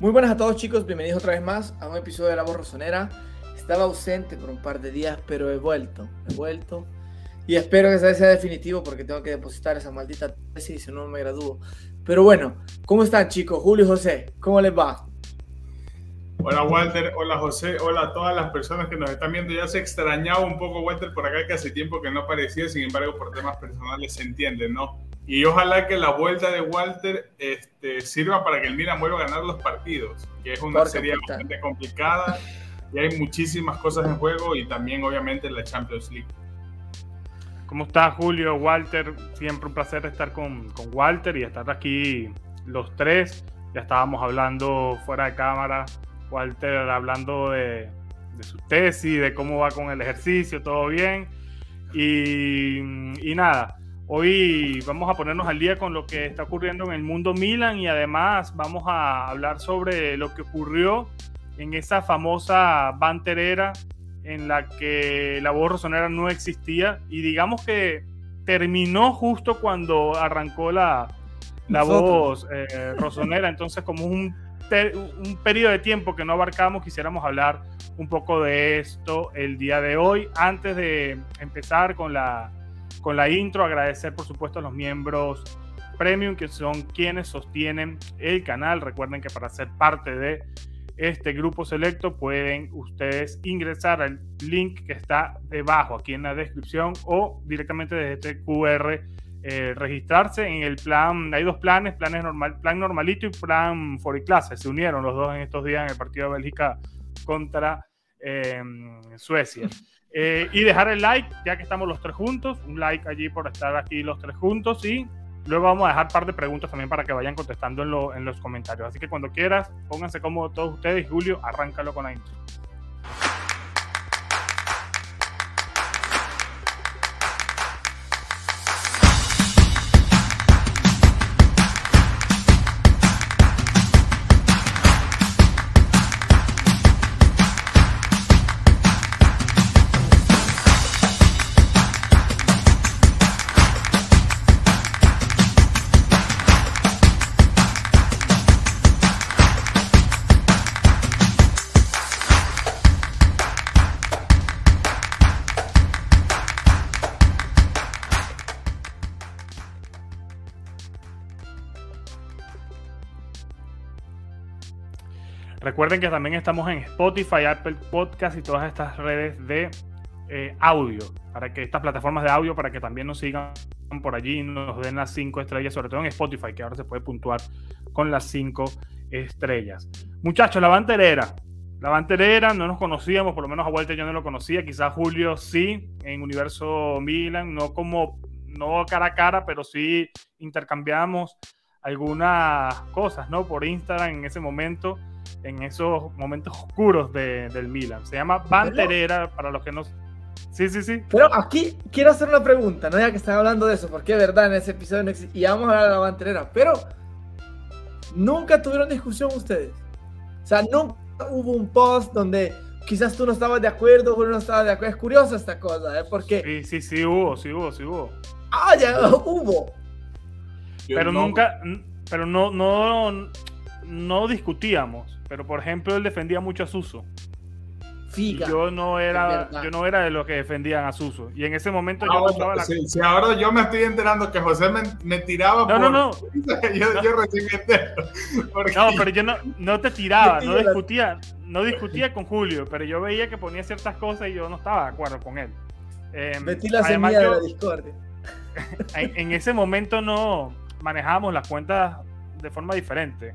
Muy buenas a todos chicos, bienvenidos otra vez más a un episodio de La Voz Rosonera. Estaba ausente por un par de días, pero he vuelto, he vuelto. Y espero que sea definitivo porque tengo que depositar esa maldita tesis si no me gradúo. Pero bueno, ¿cómo están chicos? Julio y José, ¿cómo les va? Hola Walter, hola José, hola a todas las personas que nos están viendo. Ya se extrañaba un poco Walter por acá que hace tiempo que no aparecía, sin embargo por temas personales se entiende, ¿no? Y ojalá que la vuelta de Walter este, sirva para que el Milan vuelva a ganar los partidos, que es una serie bastante complicada y hay muchísimas cosas en juego y también obviamente la Champions League. ¿Cómo estás Julio, Walter? Siempre un placer estar con, con Walter y estar aquí los tres. Ya estábamos hablando fuera de cámara Walter hablando de, su tesis, de cómo va con el ejercicio, todo bien. Y, nada, hoy vamos a ponernos al día con lo que está ocurriendo en el mundo Milan y además vamos a hablar sobre lo que ocurrió en esa famosa banterera en la que la voz rosonera no existía y digamos que terminó justo cuando arrancó la, la voz eh, rosonera, entonces como un un periodo de tiempo que no abarcamos, quisiéramos hablar un poco de esto el día de hoy. Antes de empezar con la, con la intro, agradecer por supuesto a los miembros premium, que son quienes sostienen el canal. Recuerden que para ser parte de este grupo selecto pueden ustedes ingresar al link que está debajo aquí en la descripción o directamente desde este QR eh, registrarse en el plan, hay dos planes, planes normal, plan normalito y plan for se unieron los dos en estos días en el partido de Bélgica contra em, Suecia. Eh, y dejar el like, ya que estamos los tres juntos, un like allí por estar aquí los tres juntos y luego vamos a dejar un par de preguntas también para que vayan contestando en, en los comentarios. Así que cuando quieras, pónganse como todos ustedes. Julio, arráncalo con la intro. Recuerden que también estamos en Spotify, Apple Podcast y todas estas redes de eh, audio, para que estas plataformas de audio, para que también nos sigan por allí y nos den las cinco estrellas, sobre todo en Spotify, que ahora se puede puntuar con las cinco estrellas. Muchachos, la banterera. La banterera, no nos conocíamos, por lo menos a Walter yo no lo conocía, quizás Julio sí, en Universo Milan, no como, no cara a cara, pero sí intercambiamos algunas cosas, ¿no? Por Instagram en ese momento en esos momentos oscuros de, del Milan. Se llama Banterera, para los que no... Sí, sí, sí. Pero aquí quiero hacer una pregunta, no ya que están hablando de eso, porque es verdad, en ese episodio no existe, y vamos a hablar de la Banterera, pero nunca tuvieron discusión ustedes. O sea, nunca hubo un post donde quizás tú no estabas de acuerdo, uno no estaba de acuerdo. Es curiosa esta cosa, ¿eh? Porque... Sí, sí, sí hubo, sí hubo, sí hubo. Ah, ya hubo. Pero nunca, pero no, no, no discutíamos. Pero por ejemplo, él defendía mucho a Suso. yo no era, yo no era de los que defendían a Suso. Y en ese momento yo estaba la... sí, ahora yo me estoy enterando que José me, tiraba. No, no, no. yo, yo recién me entero. No, pero yo no, no te tiraba, no discutía, no discutía con Julio, pero yo veía que ponía ciertas cosas y yo no estaba de acuerdo con él. Eh, Metí la semilla de la discordia. En, en ese momento no manejábamos las cuentas de forma diferente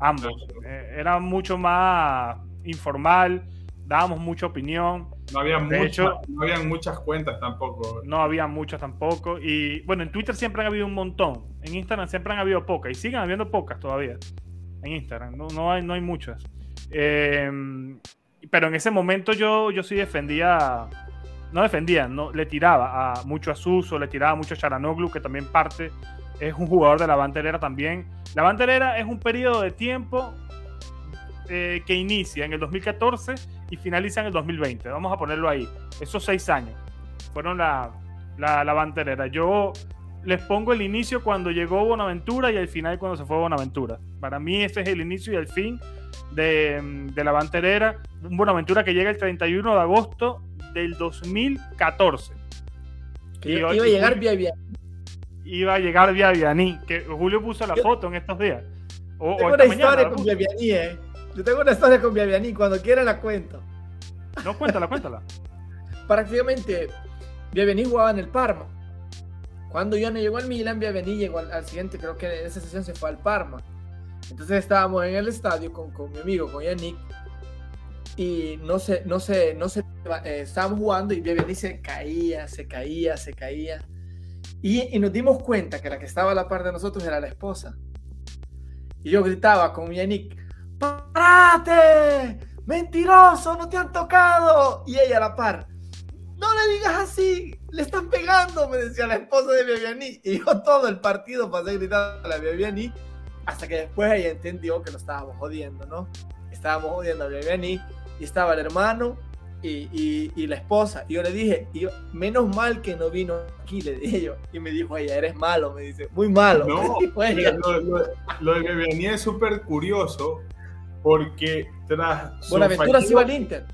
ambos. Eh, era mucho más informal, dábamos mucha opinión. No había, no había muchas cuentas tampoco. No había muchas tampoco. Y bueno, en Twitter siempre han habido un montón. En Instagram siempre han habido pocas. Y siguen habiendo pocas todavía. En Instagram. No, no, hay, no hay muchas. Eh, pero en ese momento yo, yo sí defendía. No defendía, no, le tiraba a mucho a Suso, le tiraba mucho a Charanoglu, que también parte es un jugador de la banderera también. La banderera es un periodo de tiempo eh, que inicia en el 2014 y finaliza en el 2020. Vamos a ponerlo ahí. Esos seis años fueron la, la, la banderera. Yo les pongo el inicio cuando llegó Bonaventura y el final cuando se fue Bonaventura. Para mí ese es el inicio y el fin de, de la banterera. Un Bonaventura que llega el 31 de agosto del 2014. Que iba, a llegar vía Vianney. Iba a llegar vía Vianney, que Julio puso la foto en estos días. O, tengo una historia con Vianney, eh. Yo tengo una historia con Vianney, cuando quiera la cuento. No, cuéntala, cuéntala. Prácticamente, Vianney jugaba en el Parma. Cuando yo no llegó al Milan, Vianney llegó al, siguiente, creo que en esa sesión se fue al Parma. Entonces estábamos en el estadio con, con mi amigo, con Yannick, y no sé, no sé, no sé, eh, estábamos jugando y Vianney se caía, se caía, se caía. Y, y, nos dimos cuenta que la que estaba a la par de nosotros era la esposa. Y yo gritaba con Yannick, ¡Parate! ¡Mentiroso! ¡No te han tocado! Y ella a la par, no le digas así, le están pegando, me decía la esposa de Viviani. Y yo todo el partido pasé gritando a Viviani hasta que después ella entendió que lo estábamos jodiendo, ¿no? Estábamos jodiendo a Viviani y estaba el hermano y, y, la esposa. Y yo le dije, menos mal que no vino aquí, le dije yo. Y me dijo ella, eres malo, me dice, muy malo. No, lo, lo, de Viviani es súper curioso porque tras... Buenaventura se iba al Inter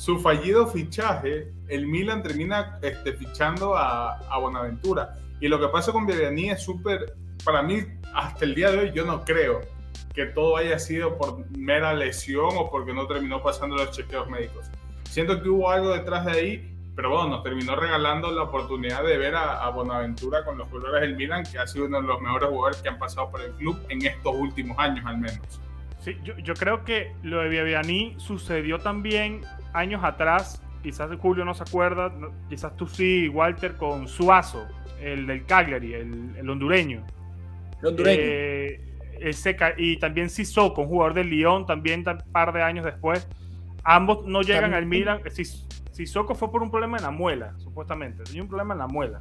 su fallido fichaje, el Milan termina este, fichando a, a Bonaventura. Y lo que pasa con Viviani es súper, para mí, hasta el día de hoy, yo no creo que todo haya sido por mera lesión o porque no terminó pasando los chequeos médicos. Siento que hubo algo detrás de ahí, pero bueno, nos terminó regalando la oportunidad de ver a, a Bonaventura con los colores del Milan, que ha sido uno de los mejores jugadores que han pasado por el club en estos últimos años al menos. Sí, yo, yo creo que lo de Viviani sucedió también años atrás, quizás Julio no se acuerda, quizás tú sí, Walter, con Suazo, el del Cagliari, el, hondureño. El hondureño. Eh, y también Sissoko, un jugador del Lyon, también un par de años después. Ambos no llegan al Milan. Sissoko fue por un problema en la muela, supuestamente. Tenía un problema en la muela.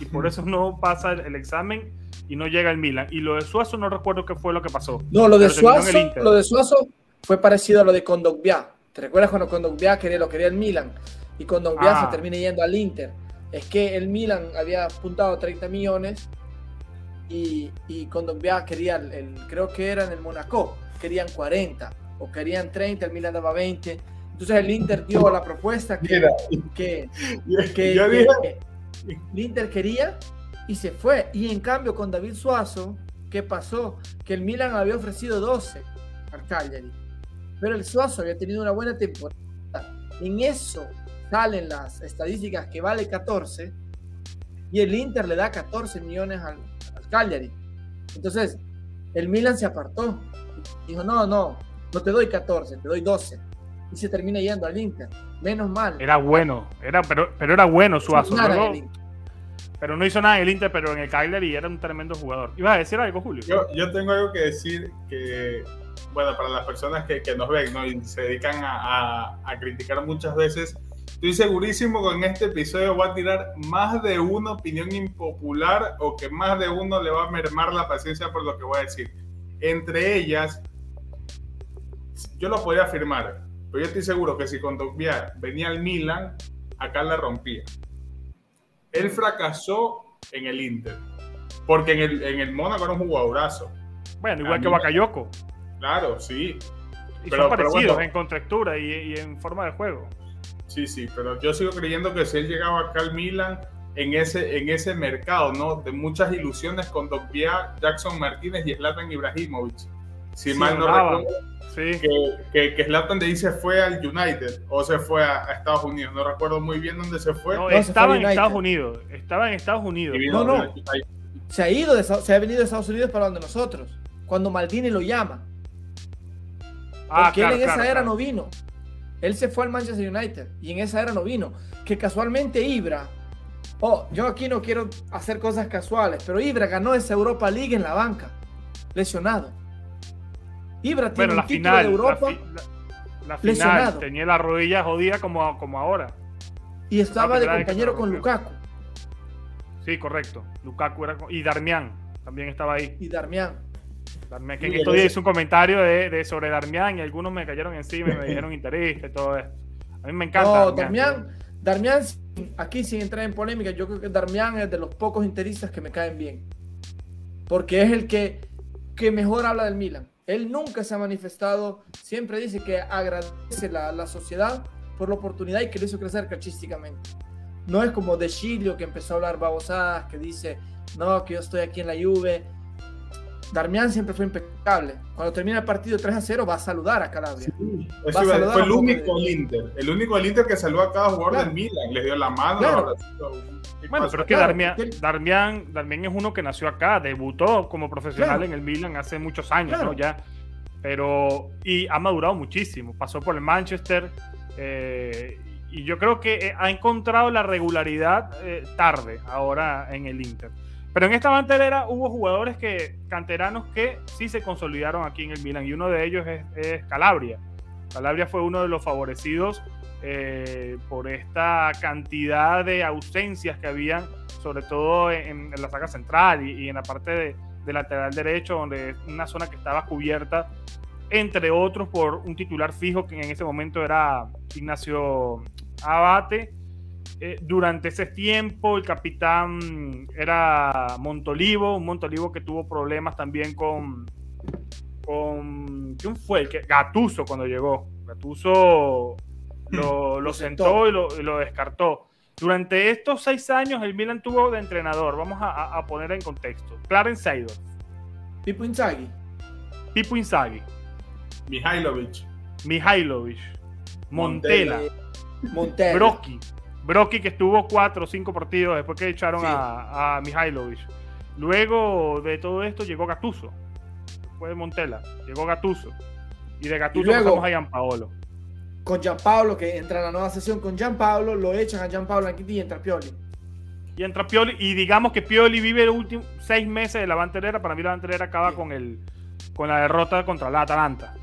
Y por eso no pasa el, examen y no llega al Milan. Y lo de Suazo no recuerdo qué fue lo que pasó. No, lo de Suazo, lo de Suazo fue parecido a lo de Condogbia. ¿Te recuerdas cuando Kondogbia quería, lo quería el Milan? Y Kondogbia se ah. termina yendo al Inter. Es que el Milan había apuntado 30 millones y, y Kondogbia quería, el, creo que era en el Monaco, querían 40 o querían 30, el Milan daba 20. Entonces el Inter dio la propuesta que, que, que, el Inter quería y se fue. Y en cambio con David Suazo, ¿qué pasó? Que el Milan había ofrecido 12 al Cagliari pero el Suazo había tenido una buena temporada. En eso salen las estadísticas que vale 14 y el Inter le da 14 millones al, Cagliari. Entonces, el Milan se apartó. Dijo, no, no, no te doy 14, te doy 12. Y se termina yendo al Inter. Menos mal. Era bueno, era, pero, pero era bueno Suazo. pero no hizo nada en el Inter, pero en el Cagliari era un tremendo jugador. ¿Ibas a decir algo, Julio? Yo, yo tengo algo que decir que bueno, para las personas que, que nos ven ¿no? y se dedican a, a, criticar muchas veces, estoy segurísimo que en este episodio voy a tirar más de una opinión impopular o que más de uno le va a mermar la paciencia por lo que voy a decir. Entre ellas, yo lo podría afirmar, pero yo estoy seguro que si con venía al Milan, acá la rompía. Él fracasó en el Inter, porque en el, en el Mónaco era un jugadorazo. Bueno, igual que Bakayoko. Claro, sí. Y pero, son parecidos en contractura y, en forma de juego. Sí, sí, pero yo sigo creyendo que si él llegaba acá al Milan en ese, en ese mercado, ¿no? De muchas ilusiones con Dogbia, Jackson Martínez y Zlatan Ibrahimovic. Si mal no recuerdo, sí. que, que, Zlatan de ahí se fue al United o se fue a, Estados Unidos. No recuerdo muy bien dónde se fue. No, estaba en Estados Unidos. Estaba en Estados Unidos. No, no. Se ha ido, de, se ha venido de Estados Unidos para donde nosotros. Cuando Maldini lo llama. Ah, porque él en esa era no vino. Él se fue al Manchester United y en esa era no vino. Que casualmente Ibra, oh, yo aquí no quiero hacer cosas casuales, pero Ibra ganó esa Europa League en la banca, lesionado. Ibra tiene un título de Europa. La, final tenía la rodilla jodida como, como ahora. Y estaba de compañero con Lukaku. Sí, correcto. Lukaku era y Darmian también estaba ahí. Y Darmian que en estos días hice un comentario de, sobre Darmian y algunos me cayeron encima y me dijeron interés y todo eso. A mí me encanta. No, Darmian, Darmian, aquí sin entrar en polémica, yo creo que Darmian es de los pocos interistas que me caen bien. Porque es el que, que mejor habla del Milan. Él nunca se ha manifestado, siempre dice que agradece la, la sociedad por la oportunidad y que lo hizo crecer cachísticamente. No es como De Chilio que empezó a hablar babosadas, que dice, no, que yo estoy aquí en la Juve. Darmian siempre fue impecable. Cuando termina el partido 3 a 0 va a saludar a Calabria. Sí, fue el único del Inter. El único del Inter que saludó a cada jugador claro. del Milan. Le dio la mano. Claro. Bueno, pero es que Darmian, Darmian, Darmian, es uno que nació acá, debutó como profesional claro. en el Milan hace muchos años, claro. ¿no? Ya. Pero, y ha madurado muchísimo. Pasó por el Manchester. Eh, y yo creo que ha encontrado la regularidad eh, tarde ahora en el Inter. Pero en esta banterera hubo jugadores que, canteranos que sí se consolidaron aquí en el Milan y uno de ellos es, Calabria. Calabria fue uno de los favorecidos eh, por esta cantidad de ausencias que habían, sobre todo en, la saga central y, y en la parte de, de, lateral derecho, donde es una zona que estaba cubierta, entre otros, por un titular fijo que en ese momento era Ignacio Abate. Eh, durante ese tiempo el capitán era Montolivo, un Montolivo que tuvo problemas también con, con ¿quién fue? Gatuso cuando llegó. Gatuso lo, lo sentó y lo, y lo, descartó. Durante estos seis años el Milan tuvo de entrenador, vamos a, a poner en contexto, Clarence Seidorf. Pipo Inzaghi. Pipo Inzaghi. Mihailovic. Mihailovic. Montela. Montela. Brocky. Brocky que estuvo cuatro o cinco partidos después que echaron sí. a, a Mihailovic. Luego de todo esto llegó Gatuso. Después de Montela. Llegó Gatuso. Y de Gatuso pasamos a Gianpaolo. Con Gianpaolo, que entra en la nueva sesión con Gianpaolo, lo echan a Gianpaolo aquí y entra Pioli. Y entra Pioli, y digamos que Pioli vive los últimos seis meses de la banterera. Para mí la banterera acaba sí. con, el, con la derrota contra la Atalanta.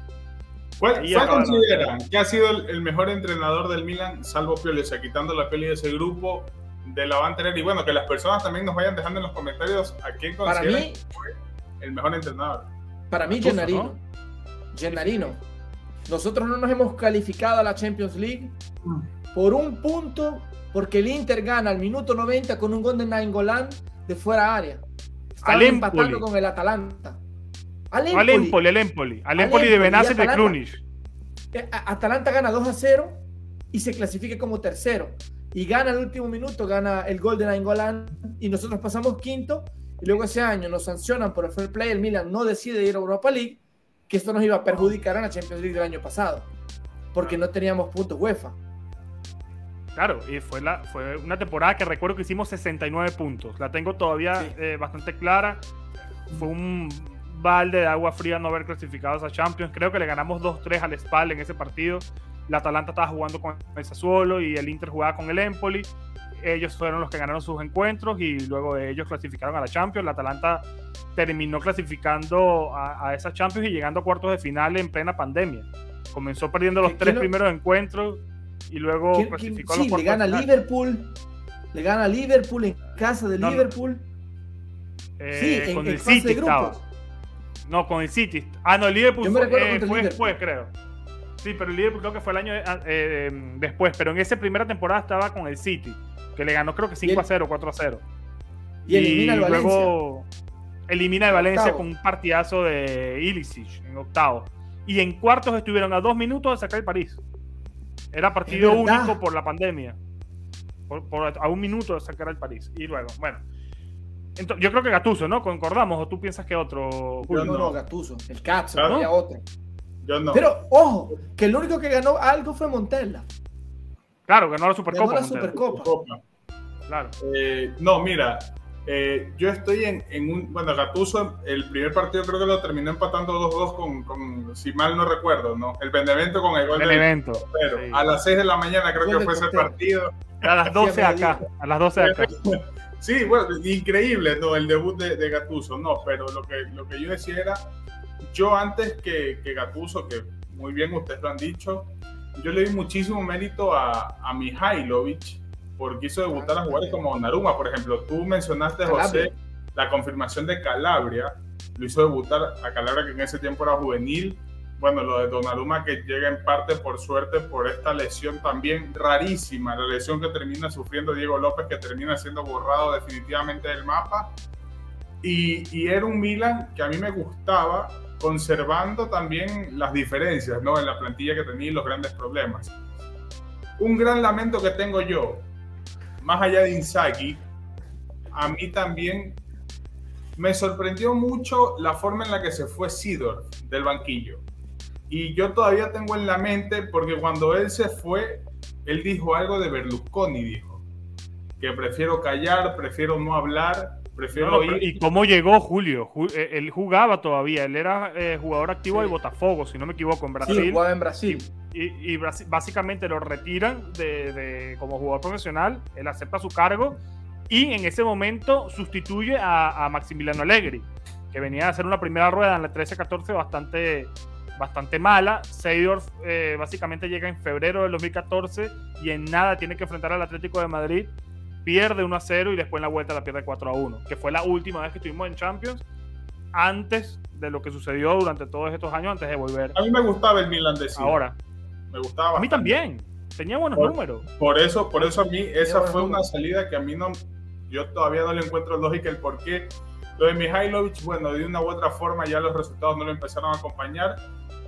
¿Cuál, ¿cuál consideran que ha sido el, el, mejor entrenador del Milan, salvo Pioli, o sea, quitando la Pioli de ese grupo de la banterera? Y bueno, que las personas también nos vayan dejando en los comentarios a quién consideran para mí, fue el mejor entrenador. Para mí, Gennarino. ¿no? Gennarino. Nosotros no nos hemos calificado a la Champions League por un punto, porque el Inter gana al minuto 90 con un gol de Nainggolan de fuera área. Estaba empatando con el Atalanta. Al Empoli, al Empoli, al Empoli, de Benacer de Krunic. Atalanta gana 2 a 0 y se clasifica como tercero. Y gana el último minuto, gana el gol de Nainggolan y nosotros pasamos quinto. Y luego ese año nos sancionan por el fair play. El Milan no decide ir a Europa League, que esto nos iba a perjudicar en la Champions League del año pasado, porque no teníamos puntos UEFA. Claro, y fue, la, fue una temporada que recuerdo que hicimos 69 puntos. La tengo todavía sí. eh, bastante clara. Fue un balde de agua fría no haber clasificado a Champions. Creo que le ganamos 2-3 al Spal en ese partido. La Atalanta estaba jugando con el Sassuolo y el Inter jugaba con el Empoli. Ellos fueron los que ganaron sus encuentros y luego ellos clasificaron a la Champions. La Atalanta terminó clasificando a, a esa Champions y llegando a cuartos de final en plena pandemia. Comenzó perdiendo los tres primeros encuentros y luego ¿Quién, clasificó quién, sí, a los le gana a Liverpool. Le gana Liverpool en casa de no, Liverpool. Eh, sí, con en el City estaba. No, con el City. Ah, no, el Liverpool fue, eh, fue después, creo. Sí, pero el Liverpool creo que fue el año eh, eh, después. Pero en esa primera temporada estaba con el City, que le ganó creo que 5 a 0, 4 a 0. Y, y elimina al Valencia. Luego elimina a Valencia octavo. con un partidazo de Ilicic en octavo. Y en cuartos estuvieron a dos minutos de sacar el París. Era partido único por la pandemia. Por, por, a un minuto de sacar el París. Y luego, bueno. Entonces, yo creo que Gatuso, ¿no? ¿Concordamos? ¿O tú piensas que otro? Yo no, no, Gatuso. El Cazzo, ¿no? había otro. Yo no. Pero, ojo, que el único que ganó algo fue Montella. Claro, ganó la Supercopa. Ganó la Supercopa. Supercopa. Claro. Eh, no, mira, eh, yo estoy en, en, un. Bueno, Gatuso, el primer partido creo que lo terminó empatando 2-2 con, con, si mal no recuerdo, ¿no? El Benevento con el gol el del evento. Pero sí. a las 6 de la mañana creo que fue ese partido. A las 12 acá. A las 12 acá. Sí, bueno, increíble, ¿no? El debut de, de Gatuso, no, pero lo que, lo que yo decía era, yo antes que, que Gatuso, que muy bien ustedes lo han dicho, yo le di muchísimo mérito a, a Mihailovic porque hizo debutar a jugadores como Naruma, por ejemplo. Tú mencionaste, Calabria. José, la confirmación de Calabria, lo hizo debutar a Calabria, que en ese tiempo era juvenil, bueno, lo de Donnarumma que llega en parte por suerte por esta lesión también rarísima, la lesión que termina sufriendo Diego López, que termina siendo borrado definitivamente del mapa. Y, y era un Milan que a mí me gustaba, conservando también las diferencias ¿no? en la plantilla que tenía y los grandes problemas. Un gran lamento que tengo yo, más allá de Inzaghi, a mí también me sorprendió mucho la forma en la que se fue Sidor del banquillo. Y yo todavía tengo en la mente, porque cuando él se fue, él dijo algo de Berlusconi, dijo, que prefiero callar, prefiero no hablar, prefiero No, no, ir. pero ¿Y cómo llegó Julio? Ju- eh, Él jugaba todavía, él era eh, jugador activo Sí. de Botafogo, si no me equivoco, en Sí, Brasil. jugaba en Brasil. y, y básicamente lo retiran de, de- como jugador profesional, él acepta su cargo y en ese momento sustituye a, a Maximiliano Allegri, que venía a hacer una primera rueda en la 13-14 bastante, bastante mala. Seydorf eh, básicamente llega en febrero del 2014 y en nada tiene que enfrentar al Atlético de Madrid, pierde 1 0 y después en la vuelta la pierde 4 1, que fue la última vez que estuvimos en Champions antes de lo que sucedió durante todos estos años antes de volver A mí me gustaba el Milan de ahora. Me gustaba A mí también. Tenía buenos Por- números. Por eso, por eso a mí esa fue una salida que a mí no, yo todavía no le encuentro lógica el por qué. Lo de Mihailovic, bueno, de una u otra forma ya los resultados no lo empezaron a acompañar,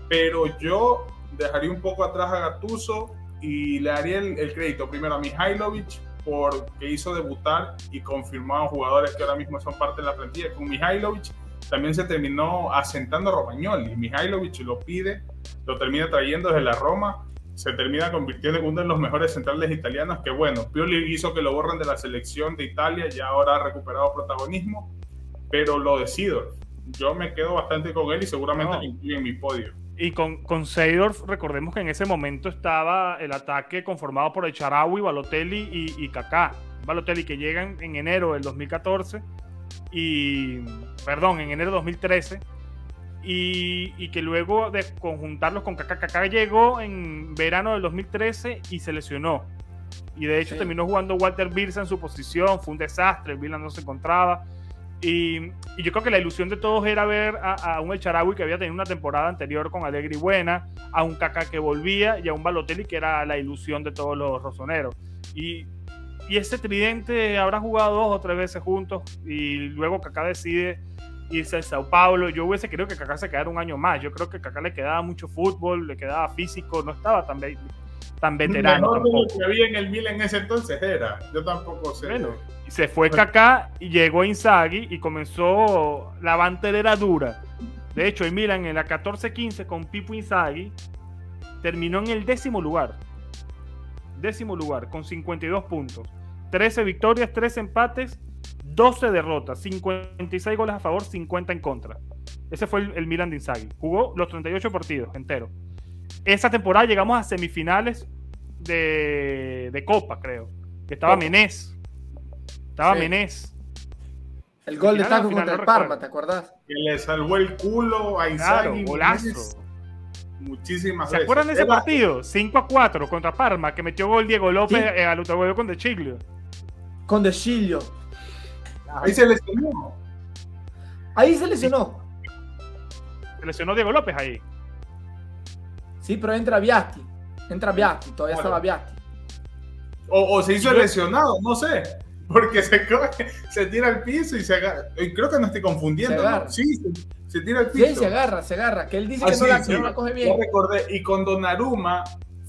pero yo dejaría un poco atrás a Gattuso y le daría el, crédito primero a Mihailovic porque hizo debutar y confirmó a jugadores que ahora mismo son parte de la plantilla. Con Mihailovic también se terminó asentando Romagnoli. Mihailovic lo pide, lo termina trayendo desde la Roma se termina convirtiendo en uno de los mejores centrales italianos que bueno, Pioli hizo que lo borren de la selección de Italia, ya ahora ha recuperado protagonismo, pero lo decido. Yo me quedo bastante con él y seguramente No. lo incluyo en mi podio. Y con, con Seydorf, recordemos que en ese momento estaba el ataque conformado por Echaraui, Balotelli y, y Kaká. Balotelli que llegan en enero del 2014 y, perdón, en enero de 2013 y, y que luego de conjuntarlos con Kaká, Kaká llegó en verano del 2013 y se lesionó. Y de hecho Sí. terminó jugando Walter Birsa en su posición, fue un desastre, Vila no se encontraba. Y, y yo creo que la ilusión de todos era ver a, un El Charaui que había tenido una temporada anterior con Alegri buena, a un Kaká que volvía y a un Balotelli que era la ilusión de todos los rosoneros. Y, y ese tridente habrá jugado dos o tres veces juntos y luego Kaká decide irse a Sao Paulo. Yo hubiese querido que Kaká se quedara un año más. Yo creo que Kaká le quedaba mucho fútbol, le quedaba físico, no estaba tan, ve- tan veterano Mejor de lo tampoco. que había en el Milan en ese entonces era. Yo tampoco sé. Bueno, se fue Kaká y llegó Inzaghi y comenzó la banterera dura. De hecho, el Milan en la 14-15 con Pipo Inzaghi terminó en el décimo lugar. Décimo lugar, con 52 puntos. 13 victorias, 3 empates, 12 derrotas, 56 goles a favor, 50 en contra. Ese fue el, el Milan de Inzaghi. Jugó los 38 partidos enteros. Esa temporada llegamos a semifinales de, de Copa, creo. Que estaba Copa. Menés. Estaba Sí. Menés. El gol de Taco contra el Parma. ¿te acordás? Que le salvó el culo a Claro, Inzaghi. golazo. Muchísimas ¿Se veces. acuerdan de ese Era- partido? 5 a 4 contra Parma, que metió gol Diego López Sí. eh, al otro gol con De Chiglio. Con De Chilio. Ahí se lesionó. Ahí se lesionó. Se lesionó Diego López ahí. Sí, pero entra Biasti. Entra Biasti, todavía estaba Biasti. O, o se hizo Yo- lesionado, no sé. Porque se, coge- se tira al piso y se agarra. eh, Creo que no estoy confundiendo. Se ¿no? agarra. Sí, se, se tira al Sí, piso. se agarra, se agarra. Que él dice Ah, que sí, no, la, sí. que no la coge bien. recordé. Y con Donnarumma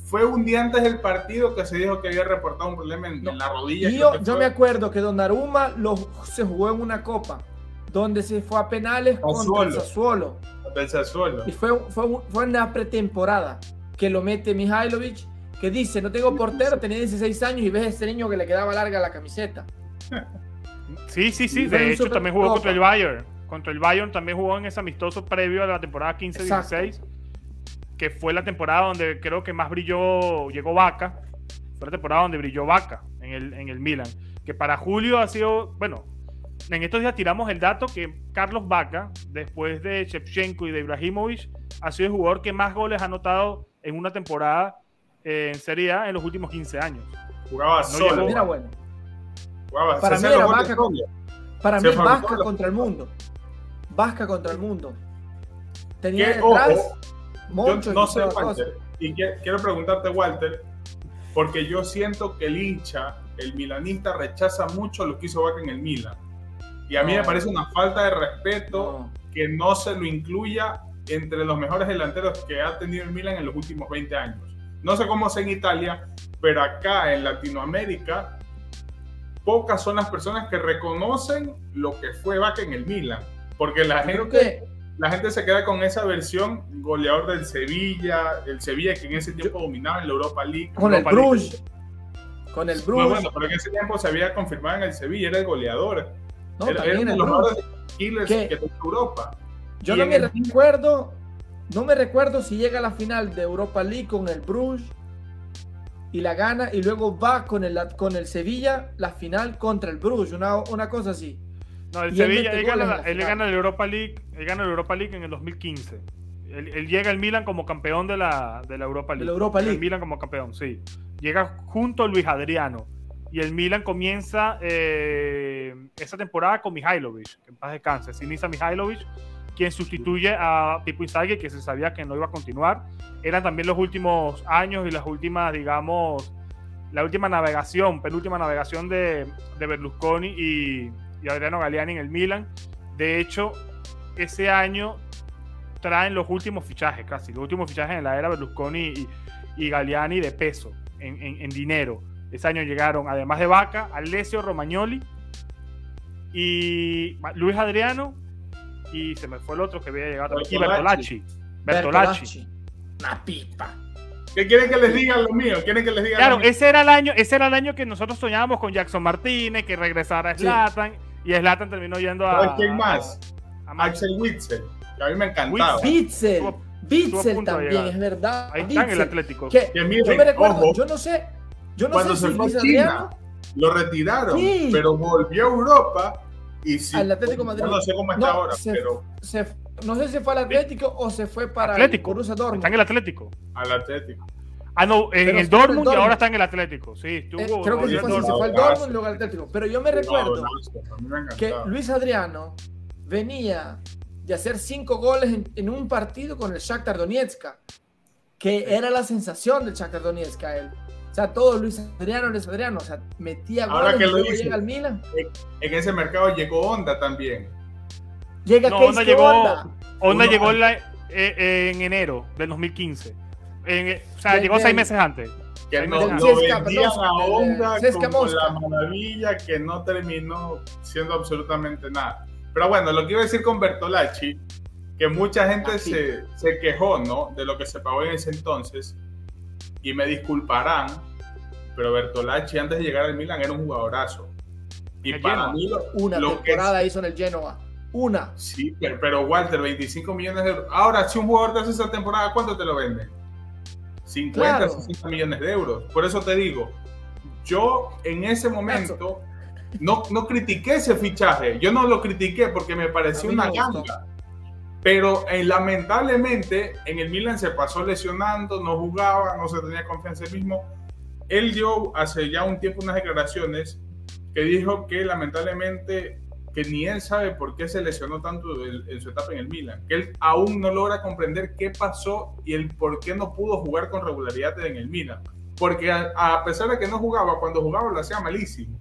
fue un día antes del partido que se dijo que había reportado un problema en, No. en la rodilla. Y yo, yo me acuerdo que Donnarumma lo, se jugó en una copa donde se fue a penales contra el Sassuolo. Del Sassuolo. Y fue, fue, fue una pretemporada que lo mete Mihailovic, que dice, no tengo portero, tenía 16 años y ves a ese niño que le quedaba larga la camiseta. Sí, sí, sí. De hecho, también jugó contra el Bayern. Contra el Bayern también jugó en ese amistoso previo a la temporada 15-16. Que fue la temporada donde creo que más brilló, llegó Vaca. Fue la temporada donde brilló Vaca en el, en el Milan. Que para Julio ha sido, bueno, en estos días tiramos el dato que Carlos Vaca, después de Shevchenko y de Ibrahimovic, ha sido el jugador que más goles ha anotado en una temporada eh, en Serie A en los últimos 15 años. Jugaba No solo. llegó. Era bueno. Jugaba, Para mí era Vaca con-. Para mí, Vasca contra el mundo. Vasca contra el mundo. Tenía detrás ojo, Moncho yo no y sé. Walter, y que- quiero preguntarte, Walter, porque yo siento que el hincha, el milanista, rechaza mucho lo que hizo Vaca en el Milan. Y a mí No. me parece una falta de respeto No. que no se lo incluya entre los mejores delanteros que ha tenido el Milan en los últimos 20 años. No sé cómo es en Italia, pero acá en Latinoamérica, pocas son las personas que reconocen lo que fue Vaca en el Milan. Porque la Yo gente, la gente se queda con esa versión goleador del Sevilla, el Sevilla que en ese tiempo dominaba en la Europa League. con el Europa League. Bruges, con el No, Bruges, bueno, pero en ese tiempo se había confirmado en el Sevilla, era el goleador. No, era, también el que Europa. Yo y no me el- recuerdo, no me recuerdo si llega a la final de Europa League con el Bruges y la gana y luego va con el, con el Sevilla la final contra el Bruges, una, una cosa así. No, el Y Sevilla, él, gana, la él final. gana la Europa League, él gana la Europa League en el 2015. Él, él llega al Milan como campeón de la, de la Europa League. la Europa League. Milan como campeón, sí. Llega junto a Luis Adriano. Y el Milan comienza eh, esa temporada con Mihailovic, que en paz descanse. Sinisa Mihailovic, quien sustituye a Pipo Inzaghi, que se sabía que no iba a continuar. Eran también los últimos años y las últimas, digamos, la última navegación, penúltima navegación de, de Berlusconi y, y Adriano Galliani en el Milan. De hecho, ese año traen los últimos fichajes, casi, los últimos fichajes en la era Berlusconi y, y Galliani de peso, en, en- en dinero. Ese año llegaron, además de Vaca, Alessio Romagnoli y Luis Adriano, y se me fue el otro que había llegado aquí, Bertolacci. Bertolacci. Bertolacci. Una pipa. ¿Qué quieren que les diga lo mío? ¿Quieren que les diga Claro, ese era el año, ese era el año que nosotros soñábamos con Jackson Martínez, que regresara a Sí. Zlatan, y Zlatan terminó yendo a. ¿Sabes quién más? a- a- Axel Witzel, que a mí me encantaba. Witzel. De también, es verdad. Ahí está en el Witzel. Atlético. Que Que miren, yo me recuerdo, ojo, yo no sé, yo no cuando sé se si fue a Luis China, Adriano lo retiraron, Sí. pero volvió a Europa y sí. Al Atlético Madrid. No sé cómo está No, ahora, se- pero se, no sé si fue al Atlético o se fue para Atlético. el Borussia Dortmund. Está en el Atlético. al Atlético. Ah, no, en Pero el Dortmund y ahora está en el Atlético. Sí, estuvo. Eh, creo que sí fue se fue al. Dortmund y luego al Atlético. Pero yo me recuerdo me que. Luis Adriano venía de hacer cinco goles en, en un partido con el Shakhtar Donetsk, que era la sensación del Shakhtar Donetsk a él. O sea, todo Luis Adriano, Luis Adriano, o sea, metía Ahora goles que lo dice. llega al Milan. En ese mercado llegó Honda también. Llega No, Honda llegó- Honda. Llegó en, la- eh, eh, en enero del 2015. En, eh, o sea, llegó seis meses antes. Que no, vendían a eh, Honda como la maravilla que no terminó siendo absolutamente nada. Pero bueno, lo que iba a decir con Bertolacci, que mucha gente Ah, se, se quejó, ¿no? De lo que se pagó en ese entonces, y me disculparán, pero Bertolacci antes de llegar al Milan era un jugadorazo. Y El para Genoa. mí lo, Una lo que temporada hizo en el Genoa. Una. Sí, pero, pero Walter, 25 millones de euros. Ahora, si un jugador te hace esa temporada, ¿cuánto te lo venden? 50, Claro. 60 millones de euros. Por eso te digo, yo en ese momento no, no critiqué ese fichaje. Yo no lo critiqué porque me pareció una ganga. Pero eh, lamentablemente en el Milan se pasó lesionando, no jugaba, no se tenía confianza en él mismo. Él dio hace ya un tiempo unas declaraciones que dijo que lamentablemente que ni él sabe por qué se lesionó tanto en su etapa en el Milan, que él aún no logra comprender qué pasó y el por qué no pudo jugar con regularidad en el Milan. Porque a, a pesar de que no jugaba, cuando jugaba lo hacía malísimo.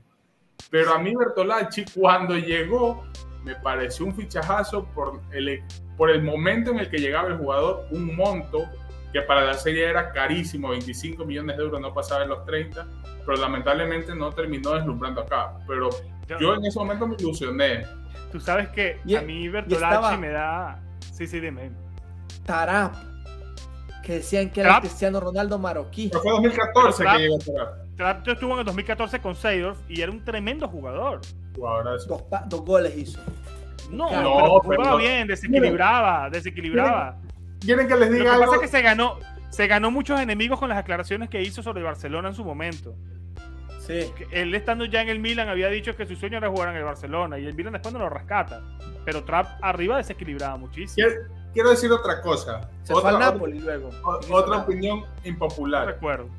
Pero a mí Bertolacci cuando llegó me pareció un fichajazo por el, por el momento en el que llegaba el jugador, un monto que para la serie era carísimo, 25 millones de euros, no pasaba de los 30, pero lamentablemente no terminó deslumbrando acá. Pero Yo- yo en ese momento me ilusioné. Tú sabes que Y- a mí Bertolacci estaba- me da. Sí, sí, dime. Tarap. Que decían que era Tarap. Cristiano Ronaldo marroquí. Pero fue 2014 Pero que llegó a Trapp estuvo en el 2014 con Seydorf y era un tremendo jugador. Dos goles hizo. No, No, pero pero- jugaba bien, desequilibraba, desequilibraba. ¿Quieren que les Lo que diga pasa algo? es que se ganó, se ganó muchos enemigos con las aclaraciones que hizo sobre Barcelona en su momento. Sí. Él estando ya en el Milan había dicho que su sueño era jugar en el Barcelona y el Milan después no lo rescata. Pero Trapp arriba desequilibraba muchísimo. Quiero, quiero decir otra cosa. Se otra, fue al Napoli luego. o- otra opinión No impopular. recuerdo.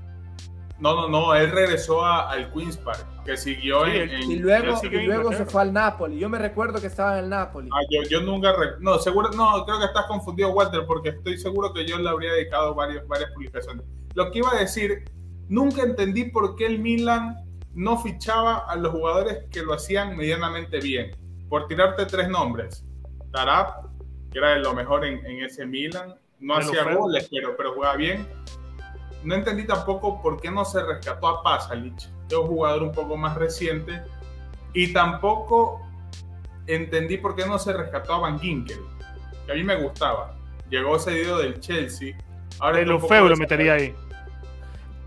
No, no, no, él regresó a- al Queen's Park, que siguió Sí, en, en- Y luego, y luego se fue al Napoli. Yo me recuerdo que estaba en el Napoli. Ah, yo, yo nunca. re- No, seguro. No, creo que estás confundido, Walter, porque estoy seguro que yo le habría dedicado varios, varias publicaciones. Lo que iba a decir, nunca entendí por qué el Milan no fichaba a los jugadores que lo hacían medianamente bien. Por tirarte tres nombres: Tarap, que era de lo mejor en, en ese Milan, no hacía goles, pero, pero jugaba bien. No entendí tampoco por qué no se rescató a Pasalic, que es un jugador un poco más reciente. Y tampoco entendí por qué no se rescató a Van Ginkel, que a mí me gustaba. Llegó cedido del Chelsea. Ahora De feos lo metería ahí.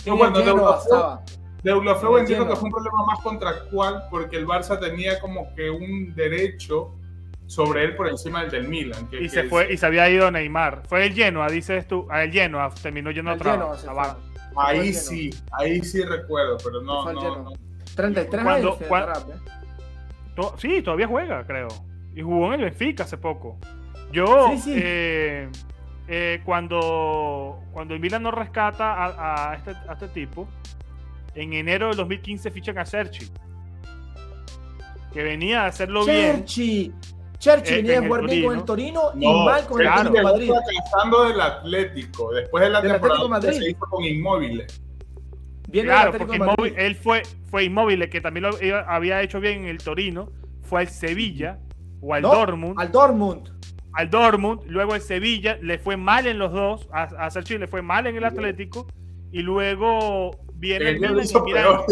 El bueno, de estaba. De el entiendo que fue un problema más contractual porque el Barça tenía como que un derecho sobre él por encima del del Milan. que- Y que se es- fue, y se había ido Neymar. Fue el Genoa, dices tú. A el Genoa terminó yendo El otra fue Ahí sí, ahí sí recuerdo, pero no, no, no. 33 Cuando- años tiene cuan- Tarap, ¿eh? To- Sí, todavía juega, creo. Y jugó en el Benfica hace poco. Yo, Sí, sí. eh, eh, cuando, cuando el Milan no rescata a, a este, a este tipo, en enero del 2015 fichan a Serchi. Que venía a hacerlo bien. Cherchi. Eh, venía en a jugar bien con el Torino. Torino y No, mal con el. Atlético Madrid. fracasando del Atlético, después de la Del temporada Atlético Madrid. se hizo con Inmóviles. Viene Claro, porque Madrid. Él fue, fue inmóvil, que también lo iba- había hecho bien en el Torino. Fue al Sevilla o al No, Dortmund. Al Dortmund. al Dortmund, luego el Sevilla, le fue mal en los dos, a, a Sergio le fue mal en el Atlético, y luego viene el el.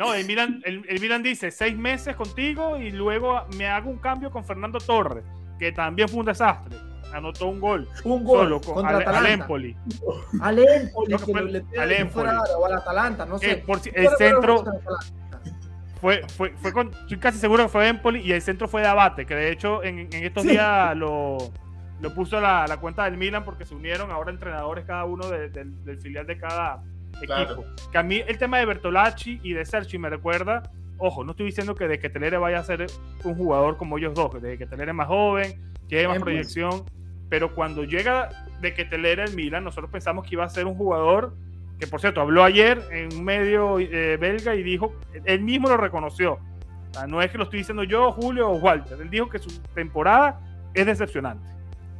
No, el Milan, el, el Milan dice seis meses contigo y luego me hago un cambio con Fernando Torres, que también fue un desastre, anotó un gol Un gol solo con, contra al, al Atalanta. Empoli. Al Empoli. Que fue le al Empoli. fuera o al Atalanta, no sé. Eh, por Yo el centro fue, fue, fue con, estoy casi seguro que fue Empoli y el centro fue de Abate, que de hecho en, en estos Sí. días lo, lo puso la, la cuenta del Milan porque se unieron ahora entrenadores cada uno de- del filial de cada Claro. equipo. Que a mí el tema de Bertolacci y de Sergi me recuerda, ojo, no estoy diciendo que de que Telere vaya a ser un jugador como ellos dos, de que Telere es más joven, tiene más proyección, pero cuando llega de que Telere el Milan, nosotros pensamos que iba a ser un jugador que por cierto habló ayer en un medio eh, belga y dijo, él mismo lo reconoció. O sea, no es que lo estoy diciendo yo, Julio o Walter. Él dijo que su temporada es decepcionante.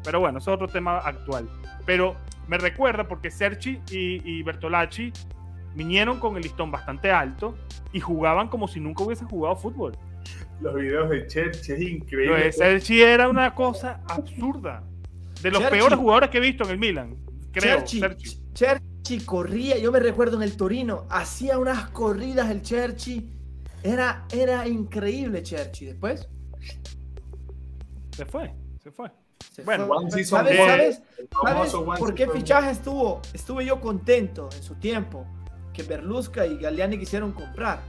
Pero bueno, eso es otro tema actual. Pero me recuerda porque Serchi y, y Bertolacci vinieron con el listón bastante alto y jugaban como si nunca hubiesen jugado fútbol. Los videos de Cherchi es Lo increíble. de Serchi era una cosa absurda. De los Cherchi. peores jugadores que he visto en el Milan. Creo. Cherchi, Serchi. Cherchi corría, yo me recuerdo en el Torino, hacía unas corridas el Cherchi. Era, era increíble Cherchi. Después Se fue, se fue. Bueno, ¿Sabes, sabes, sabes por qué fichaje estuvo? Estuve yo contento en su tiempo que Berlusca y Galliani quisieron comprar.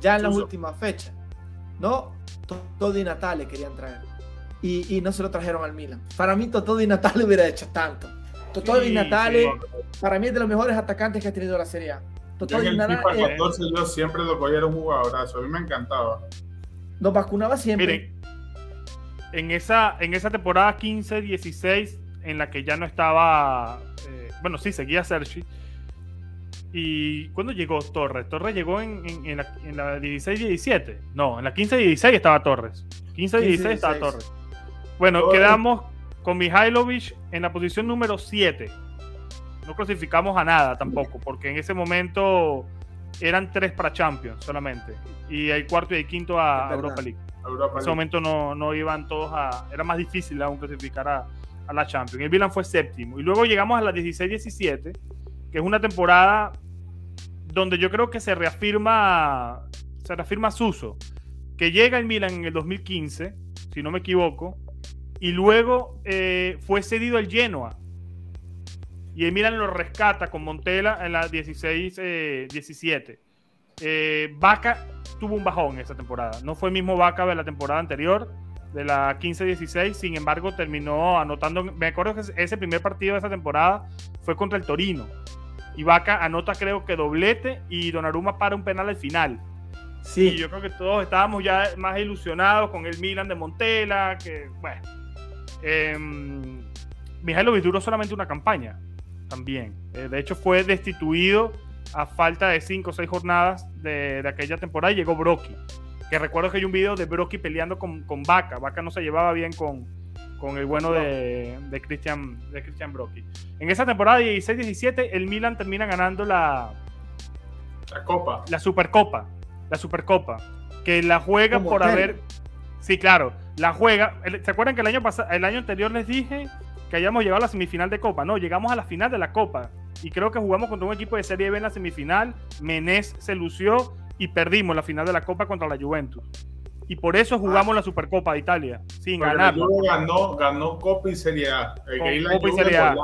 Ya en la Suso. última fecha. No, Totó Di Natale querían traer. Y, y no se lo trajeron al Milan. Para mí Totó Di Natale hubiera hecho tanto. Totó Sí, Di Natale, sí. para mí es de los mejores atacantes que ha tenido la Serie A. Totó Di el Natale FIFA eh, 14 yo siempre lo cogía era un jugadorazo. A mí me encantaba. nos vacunaba siempre. Miren, en esa, en esa temporada 15-16, en la que ya no estaba. eh, bueno, sí, seguía Sergi. ¿Y cuándo llegó Torres? Torres llegó en, en- en la, en la 16-17. No, en la 15-16 estaba Torres. 15-16 estaba 15-16. Torres. Bueno, Torres. quedamos con Mihailovic en la posición número 7. No clasificamos a nada tampoco, porque en ese momento eran tres para Champions solamente. Y el cuarto y el quinto a. Europa League. Europa En ese momento no, no iban todos a. Era más difícil aún clasificar a, a la Champions. El Milan fue séptimo. Y luego llegamos a la 16-17, que es una temporada donde yo creo que se reafirma. Se reafirma Suso. Que llega el Milan en el 2015, si no me equivoco. Y luego eh, fue cedido al Genoa. Y el Milan lo rescata con Montela en la 16-17. Eh, Vaca tuvo un bajón esa temporada. No fue el mismo Vaca de la temporada anterior, de la 15-16. Sin embargo, terminó anotando. Me acuerdo que ese primer partido de esa temporada fue contra el Torino. Y Vaca anota, creo que doblete. Y Donnarumma para un penal al final. Y Sí, yo creo que todos estábamos ya más ilusionados con el Milan de Montela. Que, bueno. Eh, Mihailovic duró solamente una campaña. También. Eh, de hecho, fue destituido a falta de 5 o 6 jornadas de, de aquella temporada, llegó Brocky. Que recuerdo que hay un video de Brocky peleando con, con Vaca. Vaca no se llevaba bien con, con el bueno de, de Christian, de Christian Brocky. En esa temporada 16-17, el Milan termina ganando la, La copa. la Supercopa. La Supercopa. Que la juega por hotel. haber. Sí, claro. La juega. el- ¿Se acuerdan que el año pasado, el año anterior les dije que hayamos llegado a la semifinal de Copa? No, llegamos a la final de la Copa. Y creo que jugamos contra un equipo de Serie B en la semifinal. Menés se lució y perdimos la final de la Copa contra la Juventus. Y por eso jugamos la Supercopa de Italia, sin Porque la ganar. Juve ganó, ganó Copa y Serie A. La Copa y Serie A.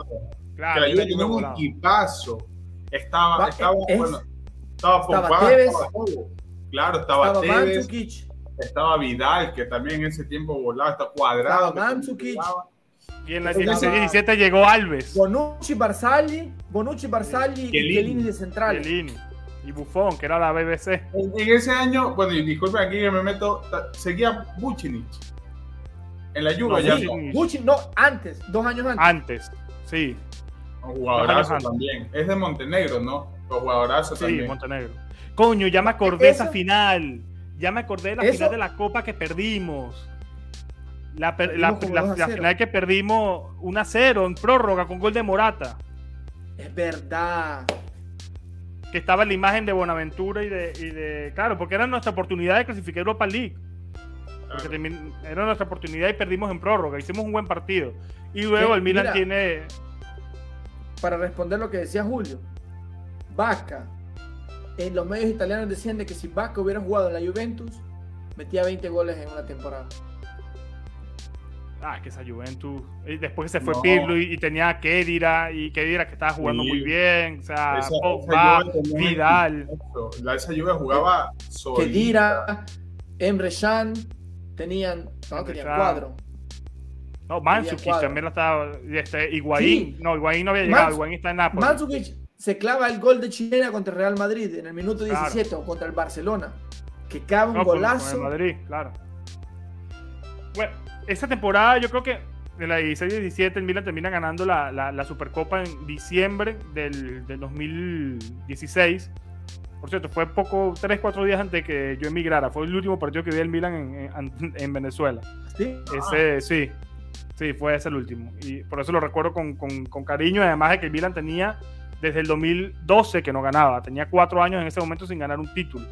Claro, que la y Juve la tenía Juve un volaba. equipazo. Estaba, Va- estaba, es- bueno, estaba estaba Pogba, Tevez. estaba todo. Claro, estaba, Estaba Tevez, estaba Vidal, que también en ese tiempo volaba, está cuadrado. Estaba Y en la Estaba- 16-17 llegó Alves. Bonucci, Barzagli, Bonucci, Barzagli y Chiellini. De central. Chiellini y Buffon, que era la BBC. En, en ese año, bueno, y disculpen aquí que me meto, seguía Bucinic. En la Juve No, ya Sí, Bucinic. Bucci, no, antes, dos años antes. Antes, sí, un jugadorazo también. Es de Montenegro, ¿no? Los jugadorazo sí, también. Montenegro. Coño, ya me acordé de esa Eso- final. Ya me acordé de la Eso- final de la Copa que perdimos. La, per- la- como la- 2 a la 0. final que perdimos 1 a 0 en prórroga con gol de Morata. Es verdad. Que estaba en la imagen de Bonaventura y de, y de- Claro, porque era nuestra oportunidad de clasificar a Europa League. Porque Claro. termin- era nuestra oportunidad y perdimos en prórroga. Hicimos un buen partido. Y luego el Milan mira, tiene. Para responder lo que decía Julio, Vaca, en los medios italianos decían de que si Vaca hubiera jugado en la Juventus, metía 20 goles en una temporada. Ah, que esa Juventus. y después que se fue No. Pirlo y, y tenía a Kedira y Kedira que estaba jugando Sí. muy bien. O sea, Esa- Pogba, esa Juve tenía un Vidal. La, esa Juve jugaba solita. Kedira, Emre Can, tenían, no, Emre tenían Can. cuadro. No, cuadro. también la estaba. y Este, Higuaín. Sí. No, Higuaín no había llegado. Higuaín está en Nápoles. Mandzukic se clava el gol de chilena contra el Real Madrid en el minuto Claro. 17 o contra el Barcelona. Que cabe un No, con- con golazo. el Madrid, claro. Bueno, esa temporada yo creo que de la 16-17 el Milan termina ganando la, la- la Supercopa en diciembre del, del 2016. Por cierto, fue poco, 3-4 días antes de que yo emigrara. Fue el último partido que vi el Milan en, en- en Venezuela. ¿sí? Ese, sí, sí, fue ese el último. Y por eso lo recuerdo con, con- con cariño. Además de que el Milan tenía desde el 2012 que no ganaba. Tenía cuatro años en ese momento sin ganar un título.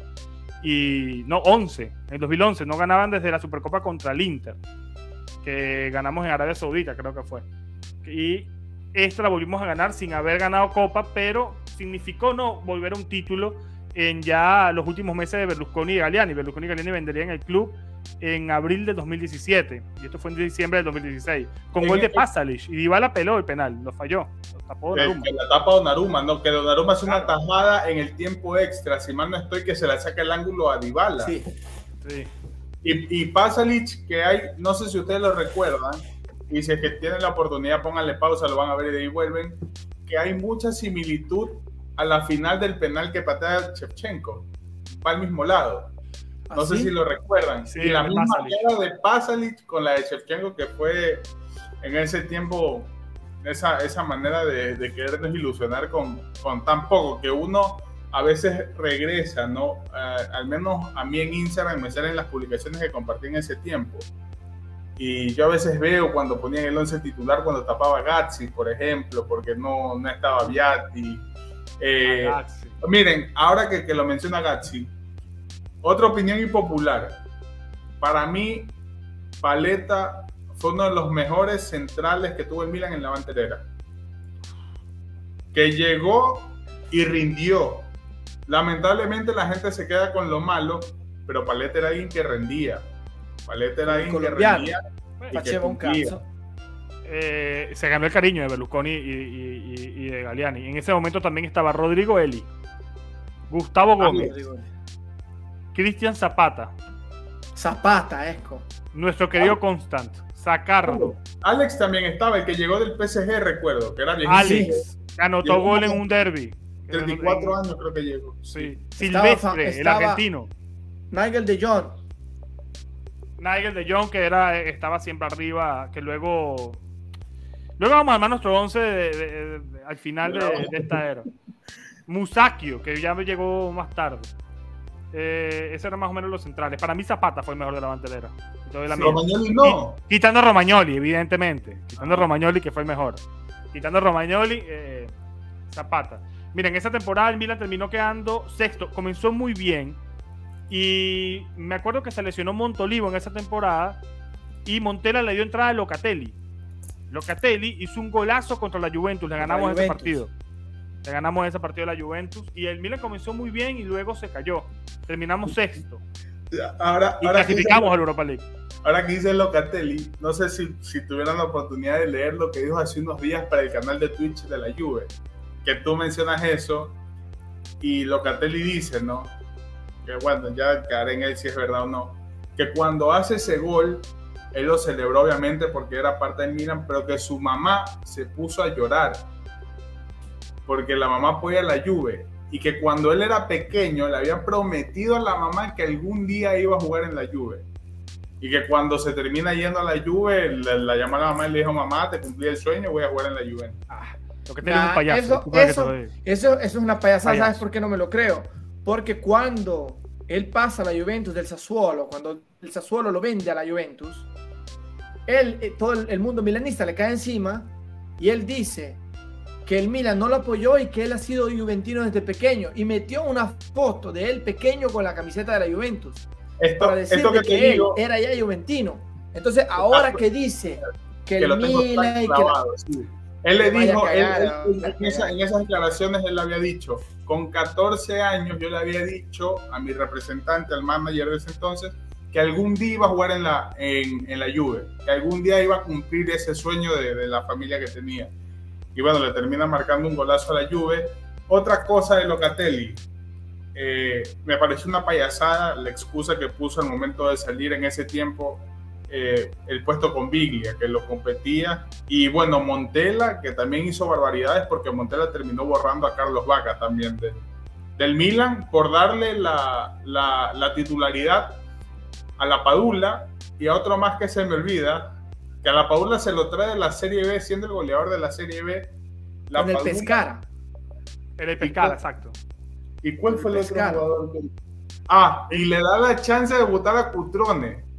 Y no, 11. En el 2011 no ganaban desde la Supercopa contra el Inter. Que ganamos en Arabia Saudita, creo que fue. Y esta la volvimos a ganar sin haber ganado Copa, pero significó no volver a un título en ya los últimos meses de Berlusconi y Galiani. Berlusconi y Galiani venderían el club en abril de 2017 y esto fue en diciembre de 2016 con En gol de el- Pasalic y Dybala peló el penal, lo falló, lo tapó Donnarumma. que la tapa Donnarumma, ¿no? Que Donnarumma hace una Claro. tajada en el tiempo extra, si mal no estoy, que se la saca el ángulo a Dybala. Sí. Sí. Y, y Pasalic, que hay, no sé si ustedes lo recuerdan, y si es que tienen la oportunidad, pónganle pausa, lo van a ver y de ahí vuelven, que hay mucha similitud a la final del penal que patea Shevchenko. Va al mismo lado. No sé ¿Así? si lo recuerdan. Sí, y la misma cara de Pasalic con la de Shevchenko, que fue en ese tiempo esa, esa manera de, de querernos ilusionar con, con tan poco, que uno a veces regresa, ¿no? Eh, al menos a mí en Instagram me salen las publicaciones que compartí en ese tiempo. Y yo a veces veo cuando ponían el 11 titular, cuando tapaba Gazzi, por ejemplo, porque no, no estaba Viatti. Eh, Ragazzi. Miren, ahora que, que lo menciona Gazzi, otra opinión impopular. Para mí, Paleta fue uno de los mejores centrales que tuvo el Milan en la banterera. Que llegó y rindió. Lamentablemente la gente se queda con lo malo, pero Paleta era alguien que rendía. Paleta era alguien que rendía. y que cumplía. caso. Eh, se ganó el cariño de Berlusconi y, y- y- y de Galiani. En ese momento también estaba Rodrigo Eli, Gustavo Gómez, Cristian Zapata, Zapata, Esco. nuestro querido Constant, Sacardo, Alex también estaba, el que llegó del PSG, recuerdo, que era viejito. Alex, que anotó Llegó gol en un derby. 34 años creo que llegó. Sí. Estaba Silvestre, el argentino. Nigel de Jong. Nigel de Jong, que era, estaba siempre arriba, que luego. Luego vamos a armar nuestro 11 de- de- de- al final de, de esta era. Musakio, que ya me llegó más tarde. Eh, ese era más o menos los centrales. Para mí Zapata fue el mejor de la bantelera. Romagnoli no. Quitando a Romagnoli, evidentemente. Quitando a Romagnoli, que fue el mejor. Quitando a Romagnoli, eh, Zapata. Miren, esa temporada el Milan terminó quedando sexto. Comenzó muy bien. Y me acuerdo que se lesionó Montolivo en esa temporada. Y Montela le dio entrada a Locatelli. Locatelli hizo un golazo contra la Juventus. Le ganamos ese partido. Le ganamos ese partido a la Juventus. Y el Milan comenzó muy bien y luego se cayó. Terminamos sexto. Ahora, y clasificamos al Europa League. Ahora que dice Locatelli, no sé si, si tuvieran la oportunidad de leer lo que dijo hace unos días para el canal de Twitch de la Juve. Que tú mencionas eso y Locatelli dice, ¿no? Que bueno, ya quedaré en él si es verdad o no. Que cuando hace ese gol, él lo celebró obviamente porque era parte del Milan, pero que su mamá se puso a llorar porque la mamá apoya la Juve y que cuando él era pequeño le habían prometido a la mamá que algún día iba a jugar en la Juve. Y que cuando se termina yendo a la Juve, la, llamó a la mamá y le dijo, mamá, te cumplí el sueño, voy a jugar en la Juve. Ah, lo que un payaso. Eso, eso, es una payasada, ¿sabes por qué no me lo creo? Porque cuando él pasa a la Juventus del Sassuolo, cuando el Sassuolo lo vende a la Juventus, él, eh, todo el mundo milanista le cae encima y él dice, que el Milan no lo apoyó y que él ha sido juventino desde pequeño y metió una foto de él pequeño con la camiseta de la Juventus esto, para decir que, él era ya juventino. Entonces, ahora que dice que, el Milan y que Él le dijo, en, esas declaraciones él le había dicho, con 14 años yo le había dicho a mi representante, al manager de ese entonces, que algún día iba a jugar en la, en, la Juve, que algún día iba a cumplir ese sueño de, de la familia que tenía y bueno, le termina marcando un golazo a la Juve. Otra cosa de Locatelli, eh, me pareció una payasada la excusa que puso al momento de salir en ese tiempo eh, el puesto con Biglia, que lo competía. Y bueno, Montela, que también hizo barbaridades porque Montela terminó borrando a Carlos Vaca también del Milan por darle la, la, la, titularidad a la Padula y a otro más que se me olvida, que a la Paula se lo trae de la Serie B, siendo el goleador de la Serie B. La en el Pescara. En el Pescara, exacto. ¿Y cuál fue el, otro jugador? Ah, y le da la chance de votar a Cutrone,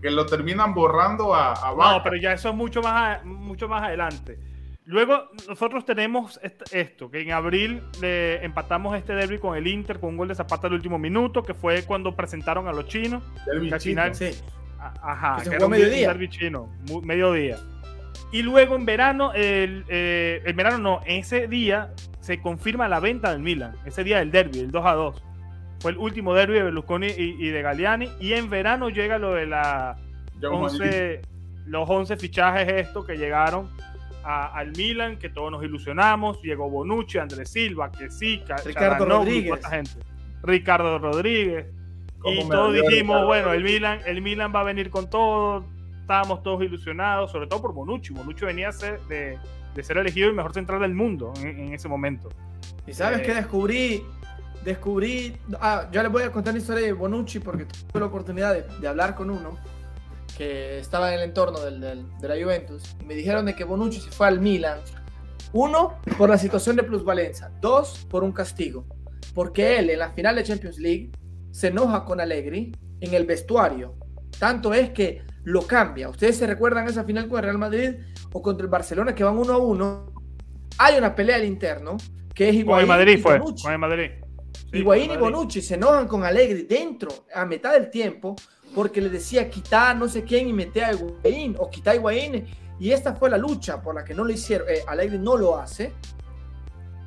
que lo terminan borrando a, a No, pero ya eso es mucho más, mucho más adelante. Luego nosotros tenemos esto, que en abril le empatamos este derby con el Inter con un gol de Zapata al último minuto, que fue cuando presentaron a los chinos. que al final, sí. Ajá, que, era mediodía. mediodía. Y luego en verano, el, eh, el, verano no, ese día se confirma la venta del Milan, ese día del derby, el 2 a 2. Fue el último derby de Berlusconi y, de Galliani. Y en verano llega lo de la 11, los 11 fichajes estos que llegaron al Milan, que todos nos ilusionamos. Llegó Bonucci, Andrés Silva, que sí, Ricardo Rodríguez. Gente. Ricardo Rodríguez. Y todos dijimos, bueno, el Milan, el Milan va a venir con todo. Estábamos todos ilusionados, sobre todo por Bonucci. Bonucci venía a ser de, ser elegido el mejor central del mundo en, ese momento. Y sabes que eh, descubrí, descubrí, ah, yo les voy a contar la historia de Bonucci porque tuve la oportunidad de, hablar con uno que estaba en el entorno del, de la Juventus y me dijeron de que Bonucci se fue al Milan. Uno, por la situación de plusvalencia. Dos, por un castigo. Porque él en la final de Champions League se enoja con Allegri en el vestuario. Tanto es que lo cambia. Ustedes se recuerdan esa final con el Real Madrid o contra el Barcelona que van uno a uno. Hay una pelea al interno que es Higuaín Madrid y fue. Con el Madrid. Higuaín y Bonucci se enojan con Allegri dentro, a mitad del tiempo, porque le decía quitar no sé quién y meter a Higuaín o quitar a Higuaín. Y esta fue la lucha por la que no lo hicieron. Eh, Allegri no lo hace.